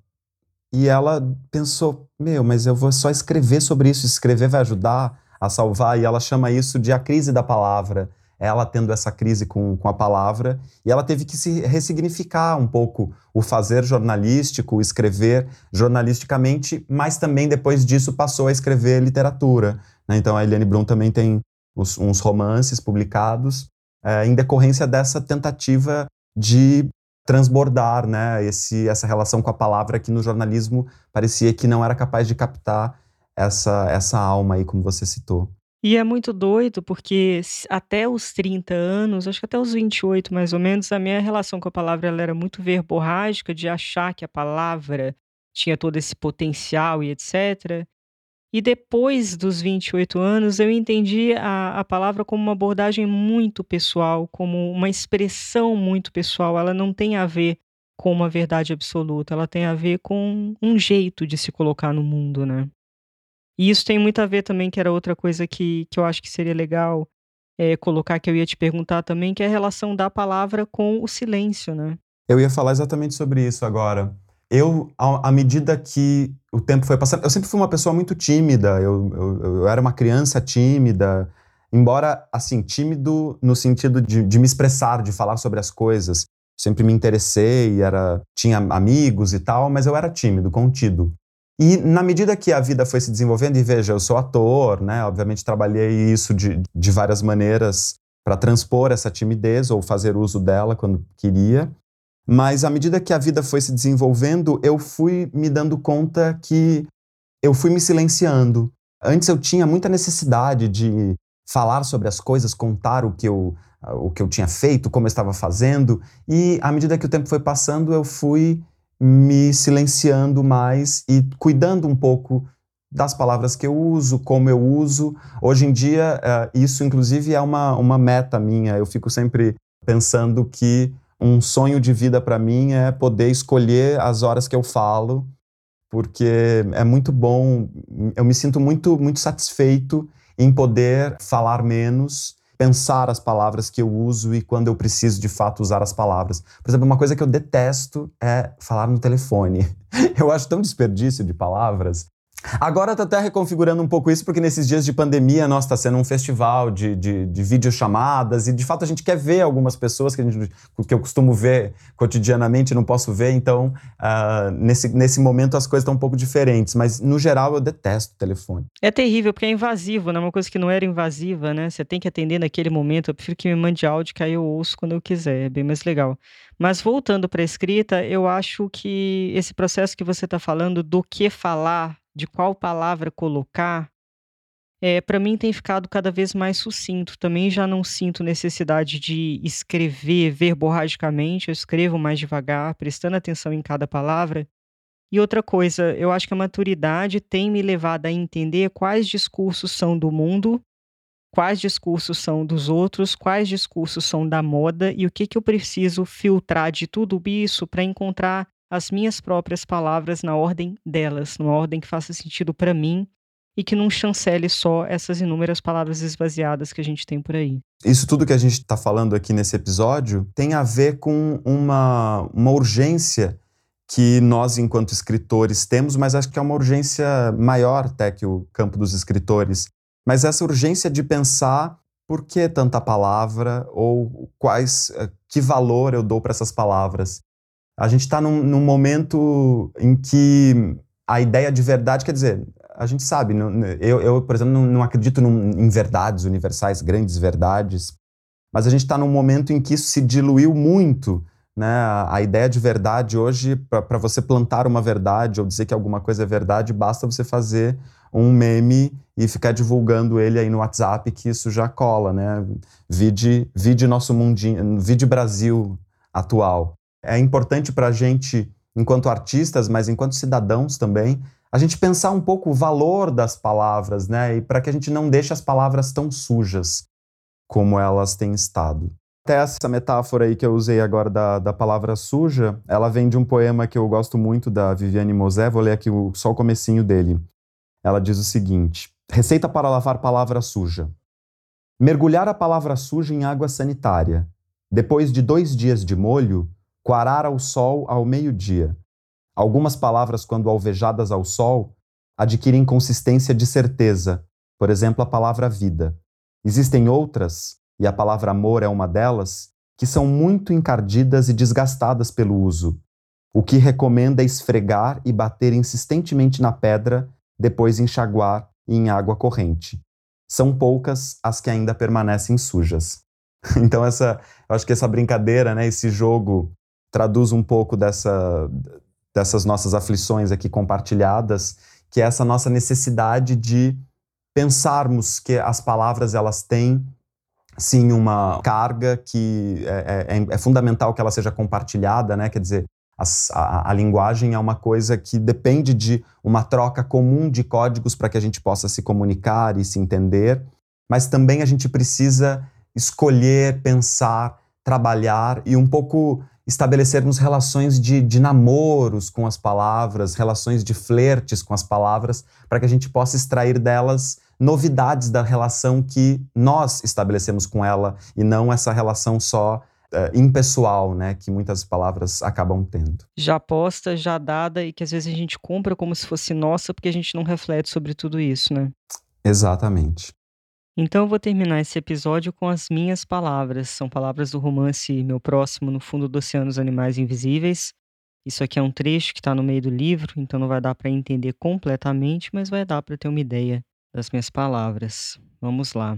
Speaker 2: E ela pensou: meu, mas eu vou só escrever sobre isso, escrever vai ajudar a salvar. E ela chama isso de a crise da palavra ela tendo essa crise com, com a palavra, e ela teve que se ressignificar um pouco o fazer jornalístico, escrever jornalisticamente, mas também depois disso passou a escrever literatura. Né? Então a Eliane Brum também tem uns, uns romances publicados é, em decorrência dessa tentativa de transbordar né, esse, essa relação com a palavra que no jornalismo parecia que não era capaz de captar essa, essa alma aí, como você citou.
Speaker 1: E é muito doido, porque até os 30 anos, acho que até os 28 mais ou menos, a minha relação com a palavra ela era muito verborrágica, de achar que a palavra tinha todo esse potencial e etc. E depois dos 28 anos, eu entendi a, a palavra como uma abordagem muito pessoal, como uma expressão muito pessoal. Ela não tem a ver com uma verdade absoluta, ela tem a ver com um jeito de se colocar no mundo, né? E isso tem muito a ver também, que era outra coisa que, que eu acho que seria legal é, colocar, que eu ia te perguntar também, que é a relação da palavra com o silêncio, né?
Speaker 2: Eu ia falar exatamente sobre isso agora. Eu, à medida que o tempo foi passando, eu sempre fui uma pessoa muito tímida, eu, eu, eu era uma criança tímida, embora, assim, tímido no sentido de, de me expressar, de falar sobre as coisas. Sempre me interessei, era, tinha amigos e tal, mas eu era tímido, contido. E na medida que a vida foi se desenvolvendo, e veja, eu sou ator, né? Obviamente trabalhei isso de, de várias maneiras para transpor essa timidez ou fazer uso dela quando queria. Mas à medida que a vida foi se desenvolvendo, eu fui me dando conta que eu fui me silenciando. Antes eu tinha muita necessidade de falar sobre as coisas, contar o que eu o que eu tinha feito, como eu estava fazendo, e à medida que o tempo foi passando, eu fui me silenciando mais e cuidando um pouco das palavras que eu uso, como eu uso. Hoje em dia, uh, isso inclusive é uma, uma meta minha. Eu fico sempre pensando que um sonho de vida para mim é poder escolher as horas que eu falo, porque é muito bom. Eu me sinto muito, muito satisfeito em poder falar menos, pensar as palavras que eu uso e quando eu preciso de fato usar as palavras. Por exemplo, uma coisa que eu detesto é falar no telefone. Eu acho tão desperdício de palavras. Agora está até reconfigurando um pouco isso, porque nesses dias de pandemia, nossa, está sendo um festival de, de, de videochamadas, e de fato a gente quer ver algumas pessoas que, a gente, que eu costumo ver cotidianamente, não posso ver, então uh, nesse, nesse momento as coisas estão um pouco diferentes, mas no geral eu detesto o telefone.
Speaker 1: É terrível, porque é invasivo, né? Uma coisa que não era invasiva, né? Você tem que atender naquele momento, eu prefiro que me mande áudio que aí eu ouço quando eu quiser, é bem mais legal. Mas voltando para a escrita, eu acho que esse processo que você está falando do que falar de qual palavra colocar, é, para mim tem ficado cada vez mais sucinto. Também já não sinto necessidade de escrever verborragicamente, eu escrevo mais devagar, prestando atenção em cada palavra. E outra coisa, eu acho que a maturidade tem me levado a entender quais discursos são do mundo, quais discursos são dos outros, quais discursos são da moda e o que, que eu preciso filtrar de tudo isso para encontrar as minhas próprias palavras na ordem delas, numa ordem que faça sentido para mim e que não chancele só essas inúmeras palavras esvaziadas que a gente tem por aí.
Speaker 2: Isso tudo que a gente está falando aqui nesse episódio tem a ver com uma, uma urgência que nós, enquanto escritores, temos, mas acho que é uma urgência maior até que o campo dos escritores. Mas essa urgência de pensar por que tanta palavra ou quais, eh, que valor eu dou para essas palavras. A gente está num, num, momento em que a ideia de verdade, quer dizer, a gente sabe, eu, eu por exemplo, não, não acredito num, em verdades universais, grandes verdades, mas a gente está num momento em que isso se diluiu muito. Né? A ideia de verdade hoje, para você plantar uma verdade ou dizer que alguma coisa é verdade, basta você fazer um meme e ficar divulgando ele aí no WhatsApp, que isso já cola, né? Vide, vide nosso mundinho, vide Brasil atual é importante para a gente, enquanto artistas, mas enquanto cidadãos também, a gente pensar um pouco o valor das palavras, né? E para que a gente não deixe as palavras tão sujas como elas têm estado. Até essa metáfora aí que eu usei agora da, da palavra suja, ela vem de um poema que eu gosto muito da Viviane Mosé, vou ler aqui o, só o comecinho dele. Ela diz o seguinte, Receita para lavar palavra suja. Mergulhar a palavra suja em água sanitária. Depois de dois dias de molho, Quarar ao sol ao meio-dia. Algumas palavras, quando alvejadas ao sol, adquirem consistência de certeza, por exemplo, a palavra vida. Existem outras, e a palavra amor é uma delas, que são muito encardidas e desgastadas pelo uso, o que recomenda esfregar e bater insistentemente na pedra, depois enxaguar em água corrente. São poucas as que ainda permanecem sujas. Então essa, eu acho que essa brincadeira, né, esse jogo traduz um pouco dessa, dessas nossas aflições aqui compartilhadas, que é essa nossa necessidade de pensarmos que as palavras elas têm sim uma carga que é, é, é, é fundamental que ela seja compartilhada, né? Quer dizer, a, a, linguagem é uma coisa que depende de uma troca comum de códigos para que a gente possa se comunicar e se entender, mas também a gente precisa escolher, pensar, trabalhar e um pouco estabelecermos relações de, de namoros com as palavras, relações de flertes com as palavras, para que a gente possa extrair delas novidades da relação que nós estabelecemos com ela e não essa relação só uh, impessoal, né, que muitas palavras acabam tendo.
Speaker 1: Já posta, já dada e que às vezes a gente compra como se fosse nossa porque a gente não reflete sobre tudo isso, né?
Speaker 2: Exatamente.
Speaker 1: Então eu vou terminar esse episódio com as minhas palavras. São palavras do romance Meu Próximo no Fundo do Oceano os Animais Invisíveis. Isso aqui é um trecho que está no meio do livro, então não vai dar para entender completamente, mas vai dar para ter uma ideia das minhas palavras. Vamos lá.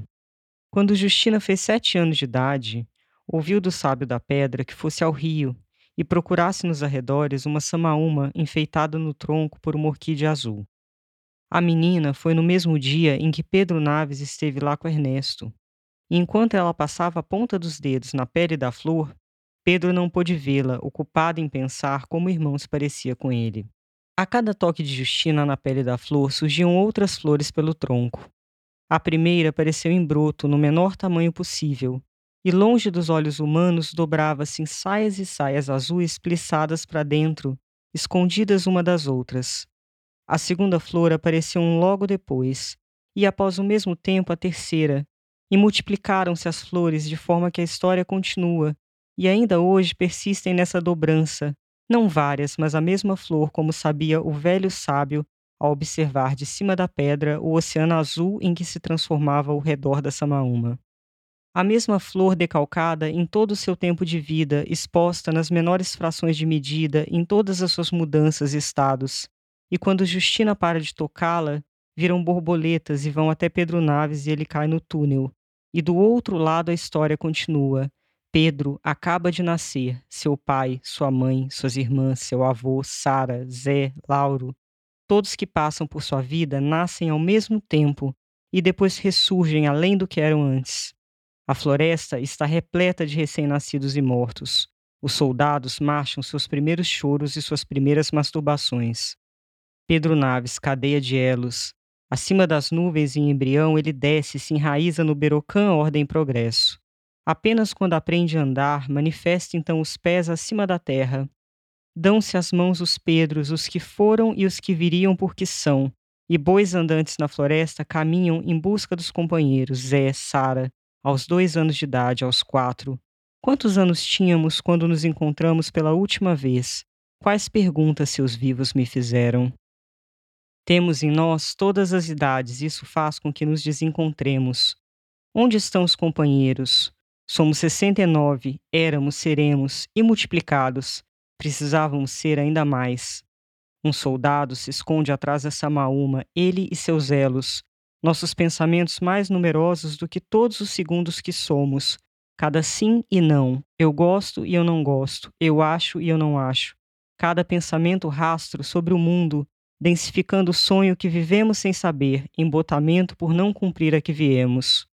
Speaker 1: Quando Justina fez sete anos de idade, ouviu do sábio da pedra que fosse ao rio e procurasse nos arredores uma samaúma enfeitada no tronco por uma orquídea azul. A menina foi no mesmo dia em que Pedro Naves esteve lá com Ernesto. E enquanto ela passava a ponta dos dedos na pele da flor, Pedro não pôde vê-la, ocupado em pensar como o irmão se parecia com ele. A cada toque de Justina na pele da flor surgiam outras flores pelo tronco. A primeira apareceu em broto, no menor tamanho possível, e longe dos olhos humanos dobrava-se em saias e saias azuis plissadas para dentro, escondidas uma das outras. A segunda flor apareceu logo depois, e após o mesmo tempo a terceira, e multiplicaram-se as flores de forma que a história continua, e ainda hoje persistem nessa dobrança, não várias, mas a mesma flor, como sabia o velho sábio ao observar de cima da pedra o oceano azul em que se transformava ao redor da Samaúma. A mesma flor decalcada em todo o seu tempo de vida, exposta nas menores frações de medida, em todas as suas mudanças e estados, e quando Justina para de tocá-la, viram borboletas e vão até Pedro Naves e ele cai no túnel. E do outro lado a história continua. Pedro acaba de nascer, seu pai, sua mãe, suas irmãs, seu avô, Sara, Zé, Lauro, todos que passam por sua vida nascem ao mesmo tempo e depois ressurgem além do que eram antes. A floresta está repleta de recém-nascidos e mortos. Os soldados marcham seus primeiros choros e suas primeiras masturbações. Pedro Naves, cadeia de elos. Acima das nuvens em embrião, ele desce e se enraiza no Berocã Ordem Progresso. Apenas quando aprende a andar, manifesta então os pés acima da terra. Dão-se as mãos os Pedros, os que foram e os que viriam porque são, e bois andantes na floresta caminham em busca dos companheiros, Zé, Sara, aos dois anos de idade, aos quatro. Quantos anos tínhamos quando nos encontramos pela última vez? Quais perguntas seus vivos me fizeram? Temos em nós todas as idades, isso faz com que nos desencontremos. Onde estão os companheiros? Somos 69, éramos, seremos, e multiplicados. Precisávamos ser ainda mais. Um soldado se esconde atrás dessa maúma, ele e seus elos, nossos pensamentos mais numerosos do que todos os segundos que somos. Cada sim e não, eu gosto e eu não gosto, eu acho e eu não acho. Cada pensamento rastro sobre o mundo, densificando o sonho que vivemos sem saber, embotamento por não cumprir a que viemos.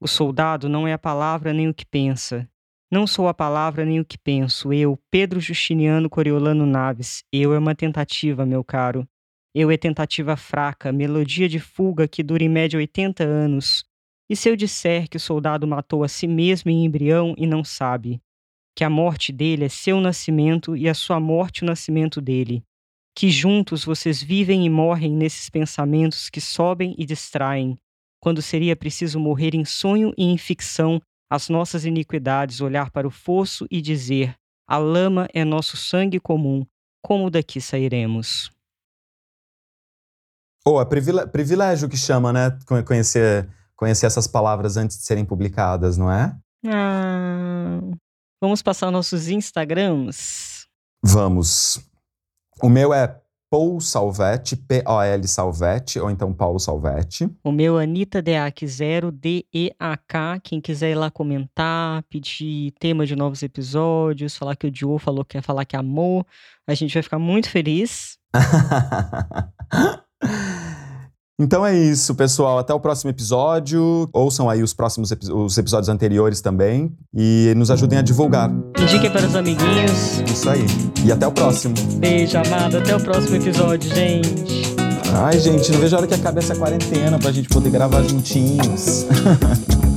Speaker 1: O soldado não é a palavra nem o que pensa. Não sou a palavra nem o que penso. Eu, Pedro Justiniano Coriolano Naves. Eu é uma tentativa, meu caro. Eu é tentativa fraca, melodia de fuga que dura em média 80 anos. E se eu disser que o soldado matou a si mesmo em embrião e não sabe? Que a morte dele é seu nascimento e a sua morte o nascimento dele que juntos vocês vivem e morrem nesses pensamentos que sobem e distraem, quando seria preciso morrer em sonho e em ficção as nossas iniquidades, olhar para o fosso e dizer: a lama é nosso sangue comum, como daqui sairemos?
Speaker 2: Oh, é privilégio que chama, né? Conhecer, conhecer essas palavras antes de serem publicadas, não é?
Speaker 1: Ah, vamos passar nossos Instagrams?
Speaker 2: Vamos. O meu é Paul Salvetti, P-O-L Salvetti, ou então Paulo Salvetti.
Speaker 1: O meu é Anitta Deac 0 D-E-A-K. Quem quiser ir lá comentar, pedir tema de novos episódios, falar que o Joe falou que quer falar que amou, a gente vai ficar muito feliz.
Speaker 2: Então é isso, pessoal. Até o próximo episódio. Ouçam aí os próximos epi os episódios anteriores também. E nos ajudem a divulgar.
Speaker 1: Indiquem para os amiguinhos.
Speaker 2: Isso aí. E até o próximo.
Speaker 1: Beijo, amado. Até o próximo episódio, gente.
Speaker 2: Ai, gente, não vejo a hora que acabe essa quarentena pra gente poder gravar juntinhos.